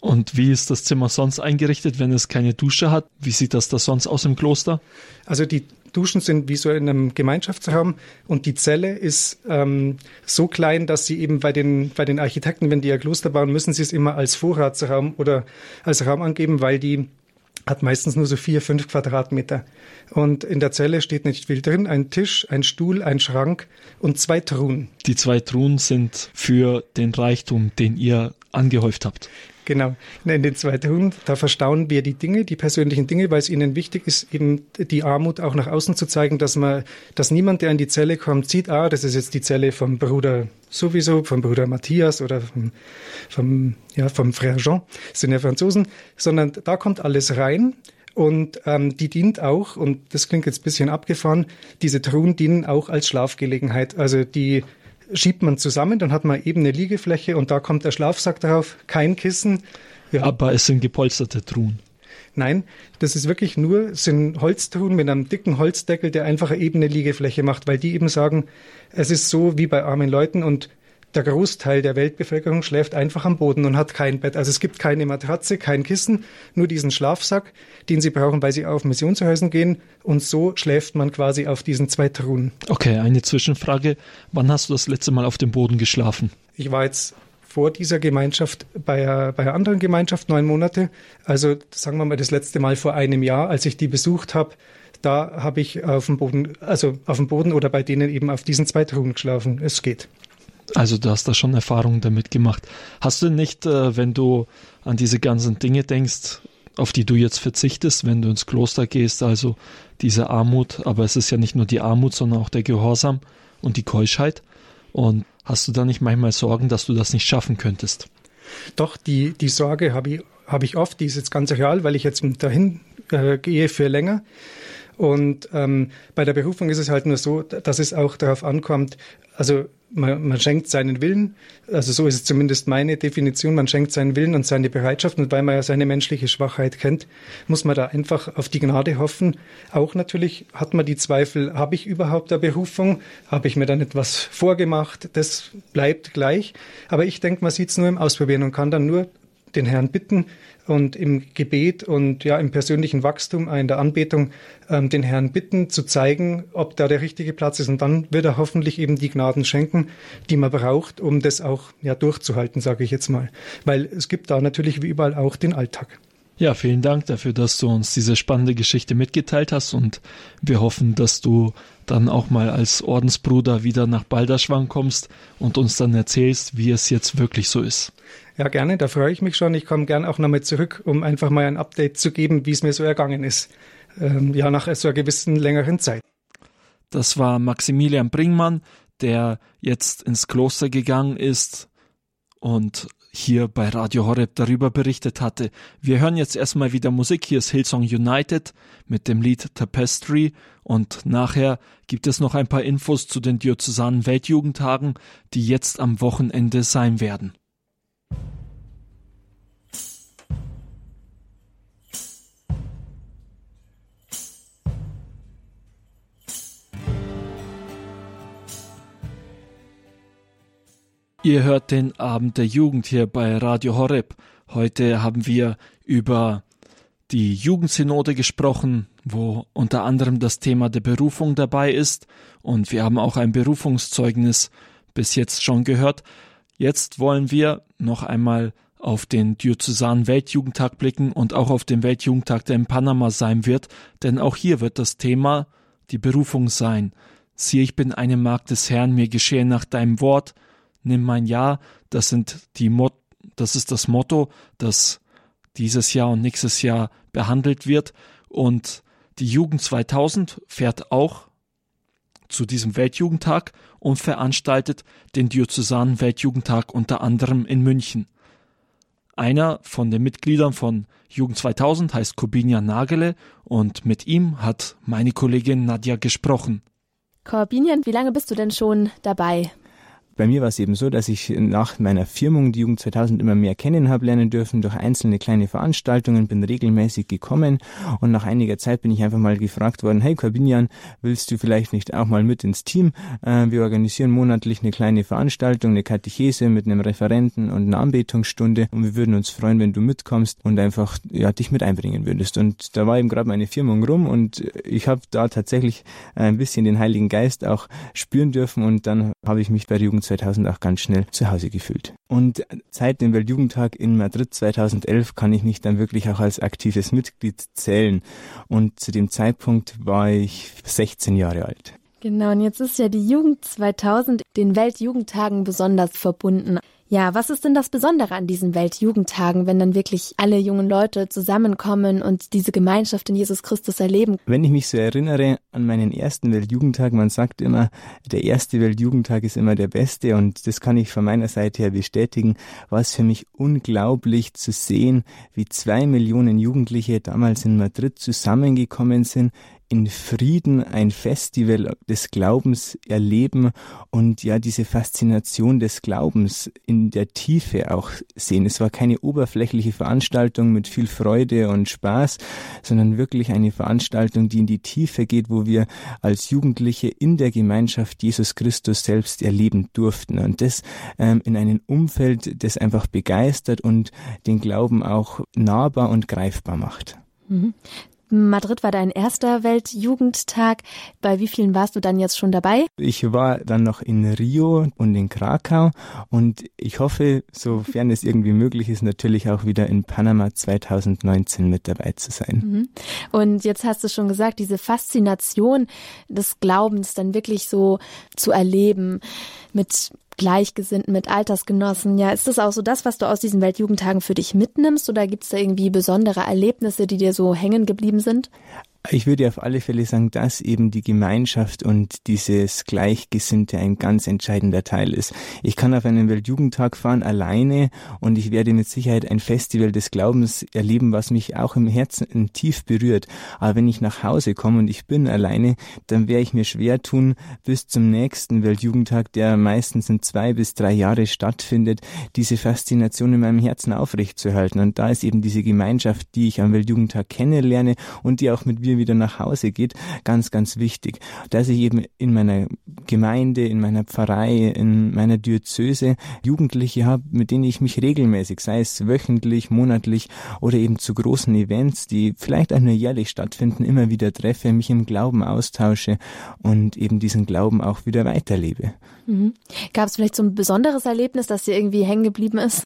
Und wie ist das Zimmer sonst eingerichtet, wenn es keine Dusche hat? Wie sieht das da sonst aus im Kloster? Also die Duschen sind wie so in einem Gemeinschaftsraum und die Zelle ist ähm, so klein, dass sie eben bei den, bei den Architekten, wenn die ihr Kloster bauen, müssen sie es immer als Vorratsraum oder als Raum angeben, weil die hat meistens nur so vier, fünf Quadratmeter. Und in der Zelle steht nicht viel drin. Ein Tisch, ein Stuhl, ein Schrank und zwei Truhen. Die zwei Truhen sind für den Reichtum, den ihr angehäuft habt. Genau. In den zwei Truhen, da verstauen wir die Dinge, die persönlichen Dinge, weil es ihnen wichtig ist, eben die Armut auch nach außen zu zeigen, dass man, dass niemand, der in die Zelle kommt, sieht, ah, das ist jetzt die Zelle vom Bruder sowieso, vom Bruder Matthias oder vom, vom, ja, vom Frère Jean, das sind ja Franzosen, sondern da kommt alles rein. Und ähm, die dient auch, und das klingt jetzt ein bisschen abgefahren, diese Truhen dienen auch als Schlafgelegenheit. Also die schiebt man zusammen, dann hat man eben eine Liegefläche und da kommt der Schlafsack drauf, kein Kissen. Ja. Aber es sind gepolsterte Truhen. Nein, das ist wirklich nur, sind Holztruhen mit einem dicken Holzdeckel, der einfach eine ebene Liegefläche macht, weil die eben sagen, es ist so wie bei armen Leuten und der Großteil der Weltbevölkerung schläft einfach am Boden und hat kein Bett. Also es gibt keine Matratze, kein Kissen, nur diesen Schlafsack, den sie brauchen, weil sie auf Missionshäusern gehen. Und so schläft man quasi auf diesen zwei Truhen. Okay, eine Zwischenfrage. Wann hast du das letzte Mal auf dem Boden geschlafen? Ich war jetzt vor dieser Gemeinschaft bei einer, bei einer anderen Gemeinschaft neun Monate. Also sagen wir mal das letzte Mal vor einem Jahr, als ich die besucht habe. Da habe ich auf dem Boden, also auf dem Boden oder bei denen eben auf diesen zwei Truhen geschlafen. Es geht. Also du hast da schon Erfahrungen damit gemacht. Hast du nicht, äh, wenn du an diese ganzen Dinge denkst, auf die du jetzt verzichtest, wenn du ins Kloster gehst, also diese Armut, aber es ist ja nicht nur die Armut, sondern auch der Gehorsam und die Keuschheit. Und hast du da nicht manchmal Sorgen, dass du das nicht schaffen könntest? Doch, die, die Sorge habe ich, hab ich oft, die ist jetzt ganz real, weil ich jetzt dahin äh, gehe für länger. Und ähm, bei der Berufung ist es halt nur so, dass es auch darauf ankommt, also man, man schenkt seinen Willen, also so ist es zumindest meine Definition, man schenkt seinen Willen und seine Bereitschaft. Und weil man ja seine menschliche Schwachheit kennt, muss man da einfach auf die Gnade hoffen. Auch natürlich hat man die Zweifel, habe ich überhaupt eine Berufung, habe ich mir dann etwas vorgemacht, das bleibt gleich. Aber ich denke, man sieht es nur im Ausprobieren und kann dann nur den Herrn bitten, und im Gebet und ja im persönlichen Wachstum, in der Anbetung ähm, den Herrn bitten, zu zeigen, ob da der richtige Platz ist. Und dann wird er hoffentlich eben die Gnaden schenken, die man braucht, um das auch ja durchzuhalten, sage ich jetzt mal. Weil es gibt da natürlich wie überall auch den Alltag. Ja, vielen Dank dafür, dass du uns diese spannende Geschichte mitgeteilt hast und wir hoffen, dass du dann auch mal als Ordensbruder wieder nach Balderschwang kommst und uns dann erzählst, wie es jetzt wirklich so ist. Ja, gerne, da freue ich mich schon. Ich komme gern auch nochmal zurück, um einfach mal ein Update zu geben, wie es mir so ergangen ist. Ähm, ja, nach so einer gewissen längeren Zeit. Das war Maximilian Bringmann, der jetzt ins Kloster gegangen ist und hier bei Radio Horeb darüber berichtet hatte. Wir hören jetzt erstmal wieder Musik. Hier ist Hillsong United mit dem Lied Tapestry und nachher gibt es noch ein paar Infos zu den diözesanen Weltjugendtagen, die jetzt am Wochenende sein werden. Ihr hört den Abend der Jugend hier bei Radio Horeb. Heute haben wir über die Jugendsynode gesprochen, wo unter anderem das Thema der Berufung dabei ist und wir haben auch ein Berufungszeugnis bis jetzt schon gehört. Jetzt wollen wir noch einmal auf den Diözesanen Weltjugendtag blicken und auch auf den Weltjugendtag, der in Panama sein wird, denn auch hier wird das Thema die Berufung sein. Siehe, ich bin eine Magd des Herrn, mir geschehe nach deinem Wort, nimm mein Ja, das sind die Mot das ist das Motto, das dieses Jahr und nächstes Jahr behandelt wird. Und die Jugend 2000 fährt auch zu diesem Weltjugendtag und veranstaltet den Diözesanen Weltjugendtag unter anderem in München. Einer von den Mitgliedern von Jugend 2000 heißt Corbinian Nagele und mit ihm hat meine Kollegin Nadja gesprochen. Corbinian, wie lange bist du denn schon dabei? Bei mir war es eben so, dass ich nach meiner Firmung die Jugend 2000 immer mehr kennen habe lernen dürfen durch einzelne kleine Veranstaltungen, bin regelmäßig gekommen und nach einiger Zeit bin ich einfach mal gefragt worden, hey Corbinian, willst du vielleicht nicht auch mal mit ins Team? Äh, wir organisieren monatlich eine kleine Veranstaltung, eine Katechese mit einem Referenten und einer Anbetungsstunde und wir würden uns freuen, wenn du mitkommst und einfach ja, dich mit einbringen würdest. Und da war eben gerade meine Firmung rum und ich habe da tatsächlich ein bisschen den Heiligen Geist auch spüren dürfen und dann habe ich mich bei der Jugend 2000 auch ganz schnell zu Hause gefühlt. Und seit dem Weltjugendtag in Madrid 2011 kann ich mich dann wirklich auch als aktives Mitglied zählen. Und zu dem Zeitpunkt war ich 16 Jahre alt. Genau, und jetzt ist ja die Jugend 2000 den Weltjugendtagen besonders verbunden. Ja, was ist denn das Besondere an diesen Weltjugendtagen, wenn dann wirklich alle jungen Leute zusammenkommen und diese Gemeinschaft in Jesus Christus erleben? Wenn ich mich so erinnere an meinen ersten Weltjugendtag, man sagt immer, der erste Weltjugendtag ist immer der beste und das kann ich von meiner Seite her bestätigen, war es für mich unglaublich zu sehen, wie zwei Millionen Jugendliche damals in Madrid zusammengekommen sind, in Frieden ein Festival des Glaubens erleben und ja diese Faszination des Glaubens in der Tiefe auch sehen. Es war keine oberflächliche Veranstaltung mit viel Freude und Spaß, sondern wirklich eine Veranstaltung, die in die Tiefe geht, wo wir als Jugendliche in der Gemeinschaft Jesus Christus selbst erleben durften und das ähm, in einem Umfeld, das einfach begeistert und den Glauben auch nahbar und greifbar macht. Madrid war dein erster Weltjugendtag. Bei wie vielen warst du dann jetzt schon dabei? Ich war dann noch in Rio und in Krakau und ich hoffe, sofern es irgendwie möglich ist, natürlich auch wieder in Panama 2019 mit dabei zu sein. Mhm. Und jetzt hast du schon gesagt, diese Faszination des Glaubens dann wirklich so zu erleben mit Gleichgesinnten, mit Altersgenossen. Ja, ist das auch so das, was du aus diesen Weltjugendtagen für dich mitnimmst oder gibt es da irgendwie besondere Erlebnisse, die dir so hängen geblieben sind? Ich würde auf alle Fälle sagen, dass eben die Gemeinschaft und dieses Gleichgesinnte ein ganz entscheidender Teil ist. Ich kann auf einen Weltjugendtag fahren alleine und ich werde mit Sicherheit ein Festival des Glaubens erleben, was mich auch im Herzen tief berührt. Aber wenn ich nach Hause komme und ich bin alleine, dann werde ich mir schwer tun, bis zum nächsten Weltjugendtag, der meistens in zwei bis drei Jahre stattfindet, diese Faszination in meinem Herzen aufrechtzuerhalten. Und da ist eben diese Gemeinschaft, die ich am Weltjugendtag kennenlerne und die auch mit mir mir wieder nach Hause geht, ganz, ganz wichtig. Dass ich eben in meiner Gemeinde, in meiner Pfarrei, in meiner Diözese Jugendliche habe, mit denen ich mich regelmäßig, sei es wöchentlich, monatlich oder eben zu großen Events, die vielleicht auch nur jährlich stattfinden, immer wieder treffe, mich im Glauben austausche und eben diesen Glauben auch wieder weiterlebe. Mhm. Gab es vielleicht so ein besonderes Erlebnis, das dir irgendwie hängen geblieben ist?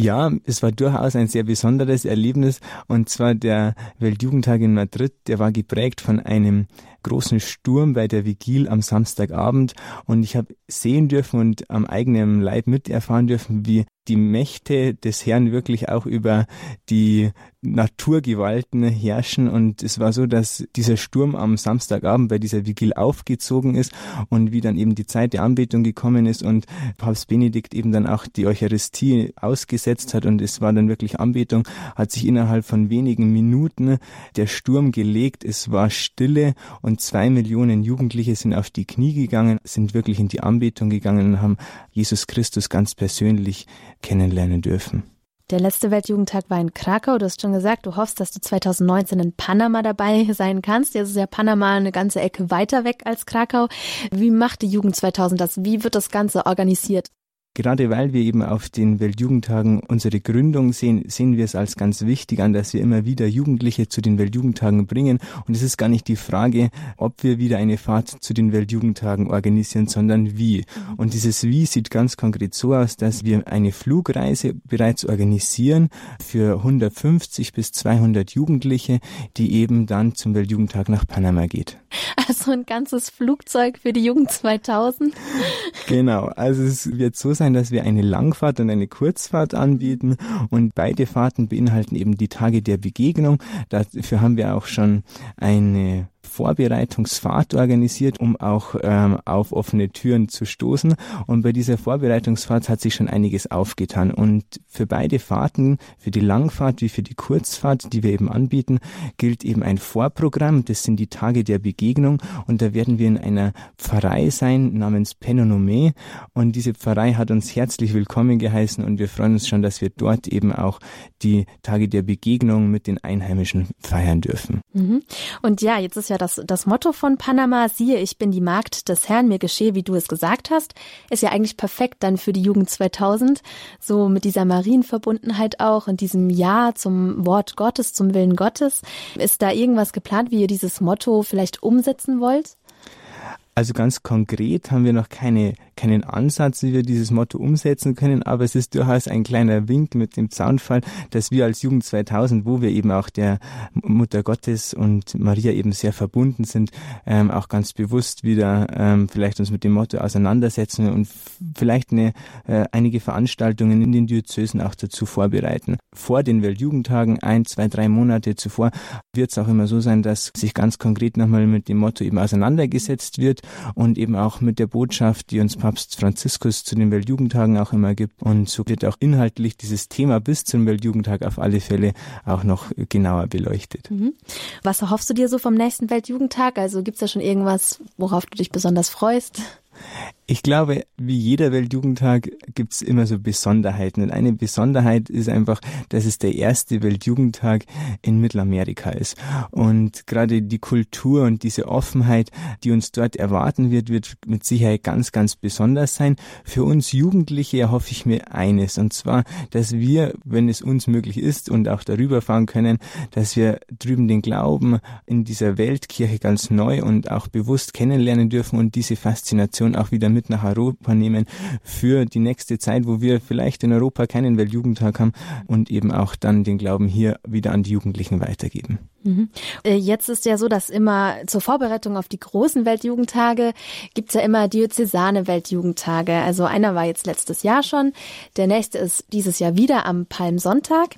Ja, es war durchaus ein sehr besonderes Erlebnis. Und zwar der Weltjugendtag in Madrid, der war geprägt von einem großen Sturm bei der Vigil am Samstagabend und ich habe sehen dürfen und am eigenen Leib miterfahren dürfen, wie die Mächte des Herrn wirklich auch über die Naturgewalten herrschen. Und es war so, dass dieser Sturm am Samstagabend bei dieser Vigil aufgezogen ist und wie dann eben die Zeit der Anbetung gekommen ist und Papst Benedikt eben dann auch die Eucharistie ausgesetzt hat und es war dann wirklich Anbetung, hat sich innerhalb von wenigen Minuten der Sturm gelegt. Es war Stille zwei Millionen Jugendliche sind auf die Knie gegangen, sind wirklich in die Anbetung gegangen und haben Jesus Christus ganz persönlich kennenlernen dürfen. Der letzte Weltjugendtag war in Krakau. Du hast schon gesagt, du hoffst, dass du 2019 in Panama dabei sein kannst. Jetzt ist ja Panama eine ganze Ecke weiter weg als Krakau. Wie macht die Jugend 2000 das? Wie wird das Ganze organisiert? Gerade weil wir eben auf den Weltjugendtagen unsere Gründung sehen, sehen wir es als ganz wichtig an, dass wir immer wieder Jugendliche zu den Weltjugendtagen bringen. Und es ist gar nicht die Frage, ob wir wieder eine Fahrt zu den Weltjugendtagen organisieren, sondern wie. Und dieses Wie sieht ganz konkret so aus, dass wir eine Flugreise bereits organisieren für 150 bis 200 Jugendliche, die eben dann zum Weltjugendtag nach Panama geht. Also ein ganzes Flugzeug für die Jugend 2000? Genau, also es wird so sein, dass wir eine Langfahrt und eine Kurzfahrt anbieten und beide Fahrten beinhalten eben die Tage der Begegnung. Dafür haben wir auch schon eine Vorbereitungsfahrt organisiert, um auch ähm, auf offene Türen zu stoßen. Und bei dieser Vorbereitungsfahrt hat sich schon einiges aufgetan. Und für beide Fahrten, für die Langfahrt wie für die Kurzfahrt, die wir eben anbieten, gilt eben ein Vorprogramm. Das sind die Tage der Begegnung. Und da werden wir in einer Pfarrei sein namens Penonome. Und diese Pfarrei hat uns herzlich willkommen geheißen und wir freuen uns schon, dass wir dort eben auch die Tage der Begegnung mit den Einheimischen feiern dürfen. Mhm. Und ja, jetzt ist ja das, das Motto von Panama, siehe, ich bin die Magd des Herrn, mir geschehe, wie du es gesagt hast, ist ja eigentlich perfekt dann für die Jugend 2000, so mit dieser Marienverbundenheit auch und diesem Ja zum Wort Gottes, zum Willen Gottes. Ist da irgendwas geplant, wie ihr dieses Motto vielleicht umsetzen wollt? Also ganz konkret haben wir noch keine keinen Ansatz, wie wir dieses Motto umsetzen können, aber es ist durchaus ein kleiner Wink mit dem Zaunfall, dass wir als Jugend 2000, wo wir eben auch der Mutter Gottes und Maria eben sehr verbunden sind, ähm, auch ganz bewusst wieder ähm, vielleicht uns mit dem Motto auseinandersetzen und vielleicht eine, äh, einige Veranstaltungen in den Diözesen auch dazu vorbereiten. Vor den Weltjugendtagen, ein, zwei, drei Monate zuvor, wird es auch immer so sein, dass sich ganz konkret nochmal mit dem Motto eben auseinandergesetzt wird und eben auch mit der Botschaft, die uns Franziskus zu den Weltjugendtagen auch immer gibt. Und so wird auch inhaltlich dieses Thema bis zum Weltjugendtag auf alle Fälle auch noch genauer beleuchtet. Mhm. Was erhoffst du dir so vom nächsten Weltjugendtag? Also gibt es da schon irgendwas, worauf du dich besonders freust? Ich glaube, wie jeder Weltjugendtag gibt's immer so Besonderheiten. Und eine Besonderheit ist einfach, dass es der erste Weltjugendtag in Mittelamerika ist. Und gerade die Kultur und diese Offenheit, die uns dort erwarten wird, wird mit Sicherheit ganz, ganz besonders sein. Für uns Jugendliche erhoffe ich mir eines. Und zwar, dass wir, wenn es uns möglich ist und auch darüber fahren können, dass wir drüben den Glauben in dieser Weltkirche ganz neu und auch bewusst kennenlernen dürfen und diese Faszination auch wieder mit nach Europa nehmen für die nächste Zeit, wo wir vielleicht in Europa keinen Weltjugendtag haben und eben auch dann den Glauben hier wieder an die Jugendlichen weitergeben. Mhm. Äh, jetzt ist ja so, dass immer zur Vorbereitung auf die großen Weltjugendtage gibt's ja immer diözesane Weltjugendtage. Also einer war jetzt letztes Jahr schon, der nächste ist dieses Jahr wieder am Palmsonntag.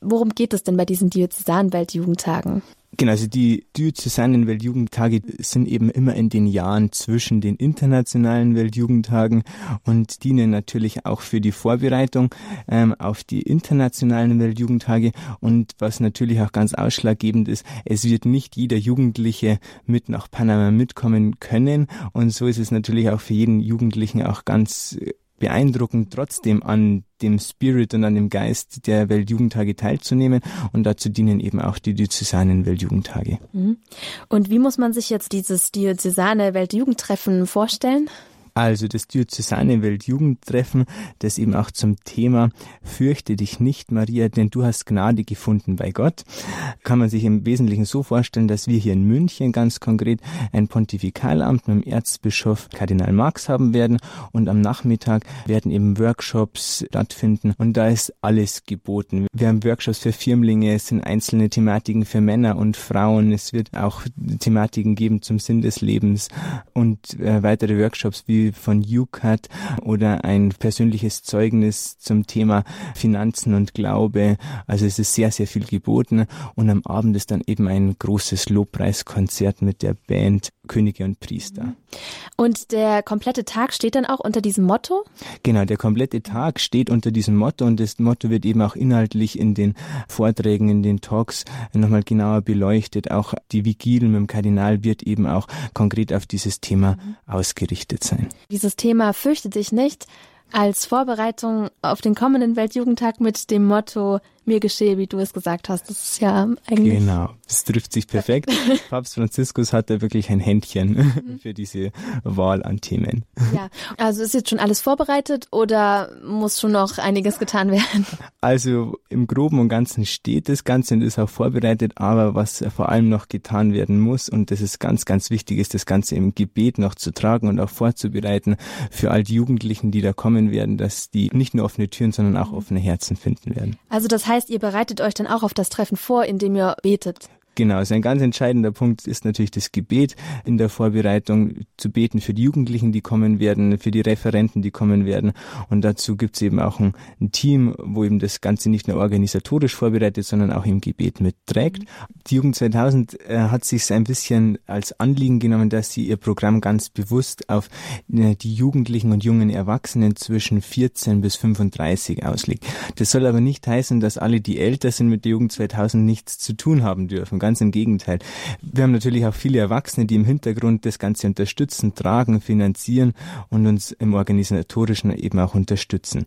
Worum geht es denn bei diesen diözesanen Weltjugendtagen? Genau, also die diözesanen Weltjugendtage sind eben immer in den Jahren zwischen den internationalen Weltjugendtagen und dienen natürlich auch für die Vorbereitung ähm, auf die internationalen Weltjugendtage. Und was natürlich auch ganz ausschlaggebend ist, es wird nicht jeder Jugendliche mit nach Panama mitkommen können. Und so ist es natürlich auch für jeden Jugendlichen auch ganz beeindruckend, trotzdem an dem Spirit und an dem Geist der Weltjugendtage teilzunehmen. Und dazu dienen eben auch die diözesanen Weltjugendtage. Mhm. Und wie muss man sich jetzt dieses diözesane Weltjugendtreffen vorstellen? Also das diözesane Weltjugendtreffen, das eben auch zum Thema Fürchte dich nicht, Maria, denn du hast Gnade gefunden bei Gott, kann man sich im Wesentlichen so vorstellen, dass wir hier in München ganz konkret ein Pontifikalamt mit dem Erzbischof Kardinal Marx haben werden und am Nachmittag werden eben Workshops stattfinden und da ist alles geboten. Wir haben Workshops für Firmlinge, es sind einzelne Thematiken für Männer und Frauen, es wird auch Thematiken geben zum Sinn des Lebens und äh, weitere Workshops wie von UCAT oder ein persönliches Zeugnis zum Thema Finanzen und Glaube. Also es ist sehr, sehr viel geboten und am Abend ist dann eben ein großes Lobpreiskonzert mit der Band Könige und Priester. Und der komplette Tag steht dann auch unter diesem Motto? Genau, der komplette Tag steht unter diesem Motto und das Motto wird eben auch inhaltlich in den Vorträgen, in den Talks nochmal genauer beleuchtet. Auch die Vigil mit dem Kardinal wird eben auch konkret auf dieses Thema mhm. ausgerichtet sein. Dieses Thema fürchtet sich nicht als Vorbereitung auf den kommenden Weltjugendtag mit dem Motto mir geschehe, wie du es gesagt hast. Das ist ja eigentlich. Genau, das trifft sich perfekt. Papst Franziskus hat da wirklich ein Händchen mhm. für diese Wahl an Themen. Ja, also ist jetzt schon alles vorbereitet oder muss schon noch einiges getan werden? Also im Groben und Ganzen steht das Ganze und ist auch vorbereitet, aber was vor allem noch getan werden muss und das ist ganz, ganz wichtig, ist das Ganze im Gebet noch zu tragen und auch vorzubereiten für all die Jugendlichen, die da kommen werden, dass die nicht nur offene Türen, sondern auch offene Herzen finden werden. Also das heißt, ihr bereitet euch dann auch auf das Treffen vor, indem ihr betet. Genau, also ein ganz entscheidender Punkt ist natürlich das Gebet in der Vorbereitung, zu beten für die Jugendlichen, die kommen werden, für die Referenten, die kommen werden. Und dazu gibt es eben auch ein, ein, Team, wo eben das Ganze nicht nur organisatorisch vorbereitet, sondern auch im Gebet mitträgt. Die Jugend 2000 äh, hat sich ein bisschen als Anliegen genommen, dass sie ihr Programm ganz bewusst auf äh, die Jugendlichen und jungen Erwachsenen zwischen 14 bis 35 auslegt. Das soll aber nicht heißen, dass alle, die älter sind mit der Jugend 2000, nichts zu tun haben dürfen ganz im Gegenteil. Wir haben natürlich auch viele Erwachsene, die im Hintergrund das Ganze unterstützen, tragen, finanzieren und uns im Organisatorischen eben auch unterstützen.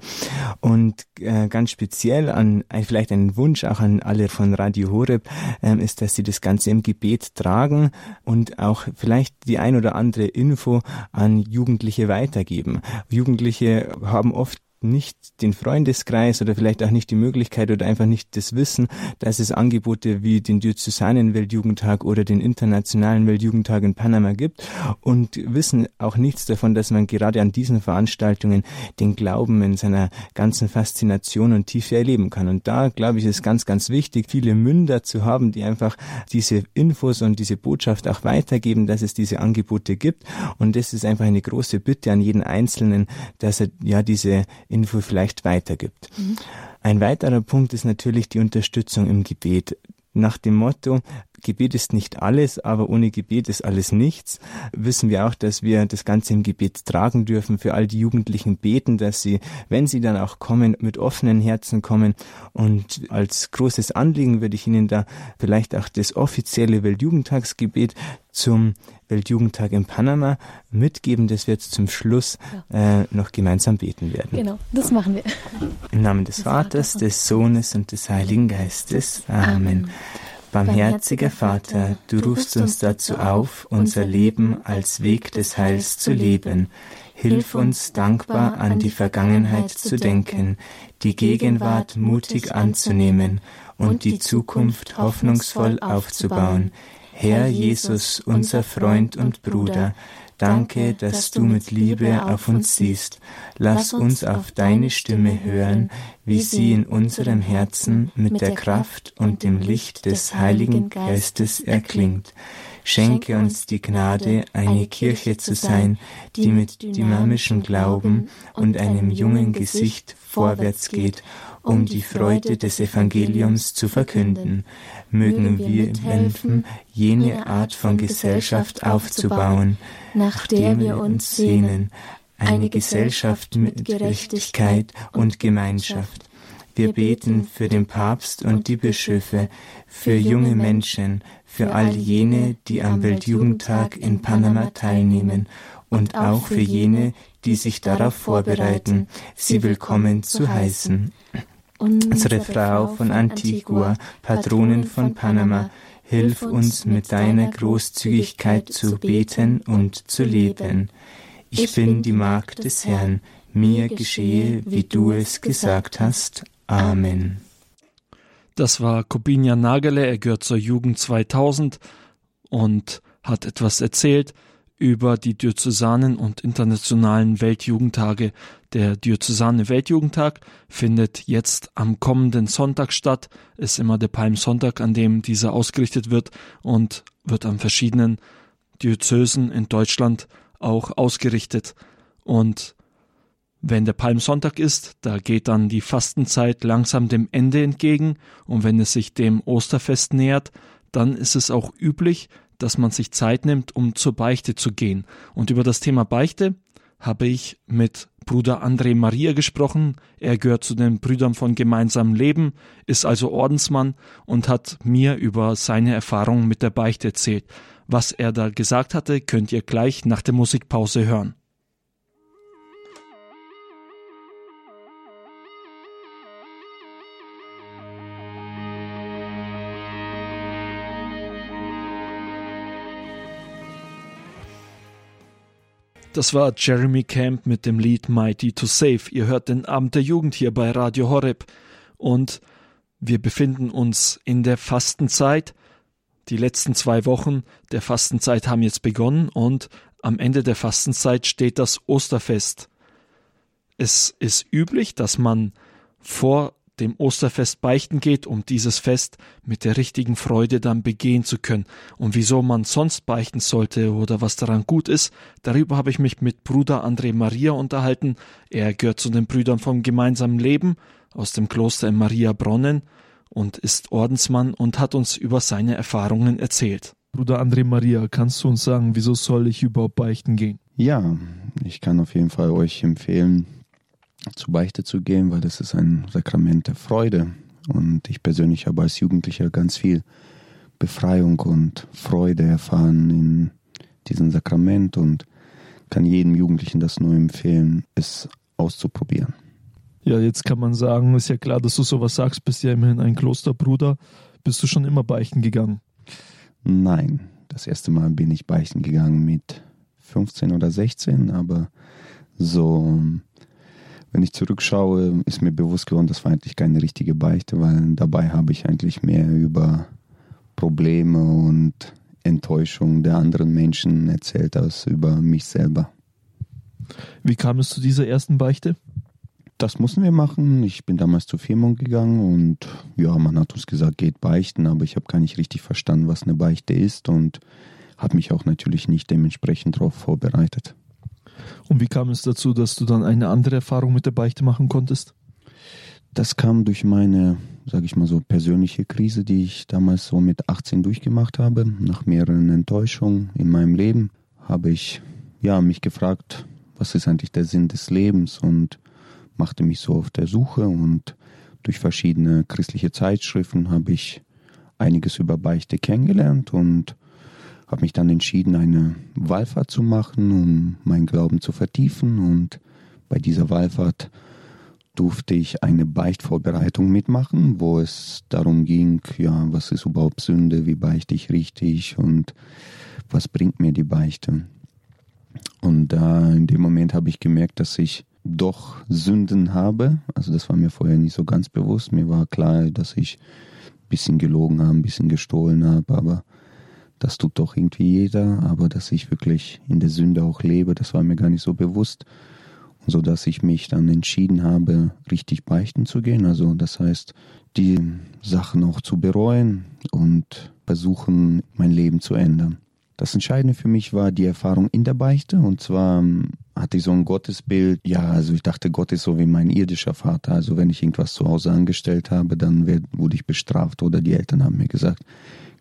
Und äh, ganz speziell an vielleicht einen Wunsch auch an alle von Radio Horeb äh, ist, dass sie das Ganze im Gebet tragen und auch vielleicht die ein oder andere Info an Jugendliche weitergeben. Jugendliche haben oft nicht den Freundeskreis oder vielleicht auch nicht die Möglichkeit oder einfach nicht das Wissen, dass es Angebote wie den Diözesanen Weltjugendtag oder den Internationalen Weltjugendtag in Panama gibt und wissen auch nichts davon, dass man gerade an diesen Veranstaltungen den Glauben in seiner ganzen Faszination und Tiefe erleben kann. Und da, glaube ich, ist ganz, ganz wichtig, viele Münder zu haben, die einfach diese Infos und diese Botschaft auch weitergeben, dass es diese Angebote gibt. Und das ist einfach eine große Bitte an jeden Einzelnen, dass er ja diese Info vielleicht weitergibt. Mhm. Ein weiterer Punkt ist natürlich die Unterstützung im Gebet. Nach dem Motto, Gebet ist nicht alles, aber ohne Gebet ist alles nichts, wissen wir auch, dass wir das Ganze im Gebet tragen dürfen, für all die Jugendlichen beten, dass sie, wenn sie dann auch kommen, mit offenen Herzen kommen. Und als großes Anliegen würde ich Ihnen da vielleicht auch das offizielle Weltjugendtagsgebet zum Weltjugendtag in Panama mitgeben, dass wir jetzt zum Schluss äh, noch gemeinsam beten werden. Genau, das machen wir. Im Namen des, des Vaters, des Sohnes und des Heiligen Geistes. Amen. Amen. Barmherziger Vater, du rufst uns dazu auf, unser Leben als Weg des Heils zu leben. Hilf uns dankbar an die Vergangenheit zu denken, die Gegenwart mutig anzunehmen und die Zukunft hoffnungsvoll aufzubauen. Herr Jesus, unser Freund und Bruder, danke, dass du mit Liebe auf uns siehst. Lass uns auf deine Stimme hören, wie sie in unserem Herzen mit der Kraft und dem Licht des Heiligen Geistes erklingt. Schenke uns die Gnade, eine Kirche zu sein, die mit dynamischem Glauben und einem jungen Gesicht vorwärts geht um die Freude des Evangeliums zu verkünden. Mögen wir helfen, jene Art von Gesellschaft aufzubauen, nach der wir uns sehnen, eine Gesellschaft mit Gerechtigkeit und Gemeinschaft. Wir beten für den Papst und die Bischöfe, für junge Menschen, für all jene, die am Weltjugendtag in Panama teilnehmen und auch für jene, die sich darauf vorbereiten, sie willkommen zu heißen. Unsere Frau von Antigua, Patronin von Panama, hilf uns mit deiner Großzügigkeit zu beten und zu leben. Ich bin die Magd des Herrn, mir geschehe, wie du es gesagt hast. Amen. Das war Kobinia Nagele, er gehört zur Jugend 2000 und hat etwas erzählt über die Diözesanen und internationalen Weltjugendtage. Der Diözesane Weltjugendtag findet jetzt am kommenden Sonntag statt, ist immer der Palmsonntag, an dem dieser ausgerichtet wird und wird an verschiedenen Diözesen in Deutschland auch ausgerichtet. Und wenn der Palmsonntag ist, da geht dann die Fastenzeit langsam dem Ende entgegen und wenn es sich dem Osterfest nähert, dann ist es auch üblich, dass man sich Zeit nimmt, um zur Beichte zu gehen. Und über das Thema Beichte habe ich mit Bruder André Maria gesprochen. Er gehört zu den Brüdern von gemeinsamem Leben, ist also Ordensmann und hat mir über seine Erfahrungen mit der Beichte erzählt. Was er da gesagt hatte, könnt ihr gleich nach der Musikpause hören. Das war Jeremy Camp mit dem Lied Mighty to Save. Ihr hört den Abend der Jugend hier bei Radio Horeb und wir befinden uns in der Fastenzeit. Die letzten zwei Wochen der Fastenzeit haben jetzt begonnen und am Ende der Fastenzeit steht das Osterfest. Es ist üblich, dass man vor dem Osterfest beichten geht, um dieses Fest mit der richtigen Freude dann begehen zu können. Und wieso man sonst beichten sollte oder was daran gut ist, darüber habe ich mich mit Bruder André Maria unterhalten. Er gehört zu den Brüdern vom gemeinsamen Leben aus dem Kloster in Maria Bronnen und ist Ordensmann und hat uns über seine Erfahrungen erzählt. Bruder André Maria, kannst du uns sagen, wieso soll ich überhaupt beichten gehen? Ja, ich kann auf jeden Fall euch empfehlen, zu Beichte zu gehen, weil das ist ein Sakrament der Freude. Und ich persönlich habe als Jugendlicher ganz viel Befreiung und Freude erfahren in diesem Sakrament und kann jedem Jugendlichen das nur empfehlen, es auszuprobieren. Ja, jetzt kann man sagen, ist ja klar, dass du sowas sagst, bist ja immerhin ein Klosterbruder. Bist du schon immer beichten gegangen? Nein, das erste Mal bin ich beichten gegangen mit 15 oder 16, aber so wenn ich zurückschaue, ist mir bewusst geworden, das war eigentlich keine richtige Beichte, weil dabei habe ich eigentlich mehr über Probleme und Enttäuschung der anderen Menschen erzählt als über mich selber. Wie kam es zu dieser ersten Beichte? Das mussten wir machen. Ich bin damals zur Firmung gegangen und ja, man hat uns gesagt, geht beichten, aber ich habe gar nicht richtig verstanden, was eine Beichte ist und habe mich auch natürlich nicht dementsprechend darauf vorbereitet. Und wie kam es dazu, dass du dann eine andere Erfahrung mit der Beichte machen konntest? Das kam durch meine, sage ich mal so, persönliche Krise, die ich damals so mit 18 durchgemacht habe. Nach mehreren Enttäuschungen in meinem Leben habe ich ja mich gefragt, was ist eigentlich der Sinn des Lebens und machte mich so auf der Suche und durch verschiedene christliche Zeitschriften habe ich einiges über Beichte kennengelernt und habe mich dann entschieden, eine Wallfahrt zu machen, um meinen Glauben zu vertiefen. Und bei dieser Wallfahrt durfte ich eine Beichtvorbereitung mitmachen, wo es darum ging, ja, was ist überhaupt Sünde, wie beichte ich richtig und was bringt mir die Beichte. Und da in dem Moment habe ich gemerkt, dass ich doch Sünden habe. Also das war mir vorher nicht so ganz bewusst. Mir war klar, dass ich ein bisschen gelogen habe, ein bisschen gestohlen habe, aber das tut doch irgendwie jeder, aber dass ich wirklich in der Sünde auch lebe, das war mir gar nicht so bewusst. So dass ich mich dann entschieden habe, richtig beichten zu gehen. Also das heißt, die Sachen auch zu bereuen und versuchen, mein Leben zu ändern. Das Entscheidende für mich war die Erfahrung in der Beichte. Und zwar ähm, hatte ich so ein Gottesbild. Ja, also ich dachte, Gott ist so wie mein irdischer Vater. Also wenn ich irgendwas zu Hause angestellt habe, dann wurde ich bestraft oder die Eltern haben mir gesagt,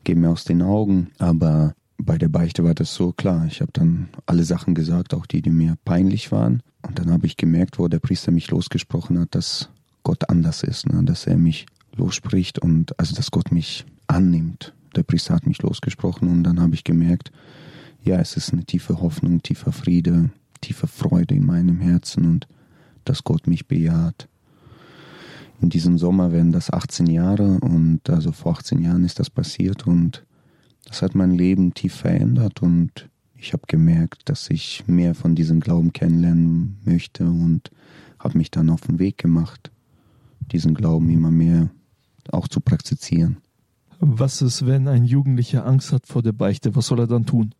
geh mir aus den Augen. Aber bei der Beichte war das so klar. Ich habe dann alle Sachen gesagt, auch die, die mir peinlich waren. Und dann habe ich gemerkt, wo der Priester mich losgesprochen hat, dass Gott anders ist, ne? dass er mich losspricht und also dass Gott mich annimmt. Der Priester hat mich losgesprochen und dann habe ich gemerkt, ja, es ist eine tiefe Hoffnung, tiefer Friede, tiefe Freude in meinem Herzen und dass Gott mich bejaht. In diesem Sommer werden das 18 Jahre und also vor 18 Jahren ist das passiert und das hat mein Leben tief verändert und ich habe gemerkt, dass ich mehr von diesem Glauben kennenlernen möchte und habe mich dann auf den Weg gemacht, diesen Glauben immer mehr auch zu praktizieren. Was ist, wenn ein Jugendlicher Angst hat vor der Beichte? Was soll er dann tun?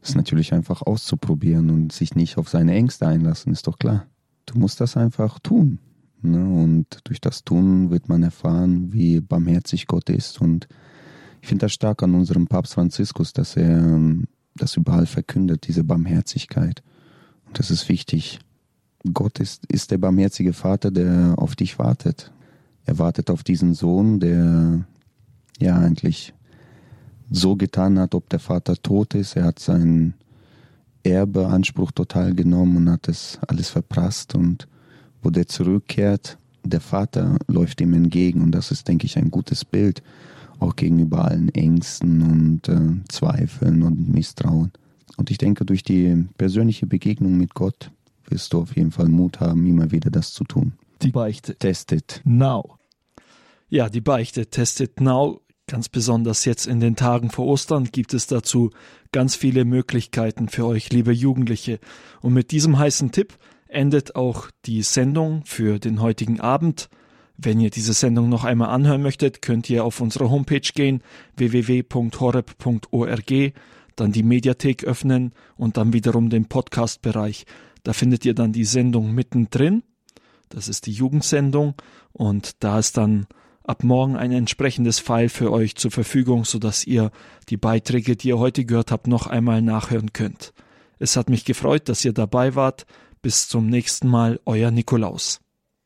Das ist natürlich einfach auszuprobieren und sich nicht auf seine Ängste einlassen, ist doch klar. Du musst das einfach tun. Ne? Und durch das Tun wird man erfahren, wie barmherzig Gott ist. Und ich finde das stark an unserem Papst Franziskus, dass er ähm, das überall verkündet, diese Barmherzigkeit. Und das ist wichtig. Gott ist, ist der barmherzige Vater, der auf dich wartet. Er wartet auf diesen Sohn, der ja eigentlich so getan hat, ob der Vater tot ist. Er hat seinen Erbeanspruch total genommen und hat es alles verprasst und wo der zurückkehrt, der Vater läuft ihm entgegen und das ist, denke ich, ein gutes Bild, auch gegenüber allen Ängsten und äh, Zweifeln und Misstrauen. Und ich denke, durch die persönliche Begegnung mit Gott wirst du auf jeden Fall Mut haben, immer wieder das zu tun. Die Beichte. Testet. Now. Ja, die Beichte. Testet now Ganz besonders jetzt in den Tagen vor Ostern gibt es dazu ganz viele Möglichkeiten für euch, liebe Jugendliche. Und mit diesem heißen Tipp endet auch die Sendung für den heutigen Abend. Wenn ihr diese Sendung noch einmal anhören möchtet, könnt ihr auf unsere Homepage gehen, www.horeb.org, dann die Mediathek öffnen und dann wiederum den Podcast-Bereich. Da findet ihr dann die Sendung mittendrin. Das ist die Jugendsendung und da ist dann ab morgen ein entsprechendes File für euch zur Verfügung, sodass ihr die Beiträge, die ihr heute gehört habt, noch einmal nachhören könnt. Es hat mich gefreut, dass ihr dabei wart. Bis zum nächsten Mal, euer Nikolaus.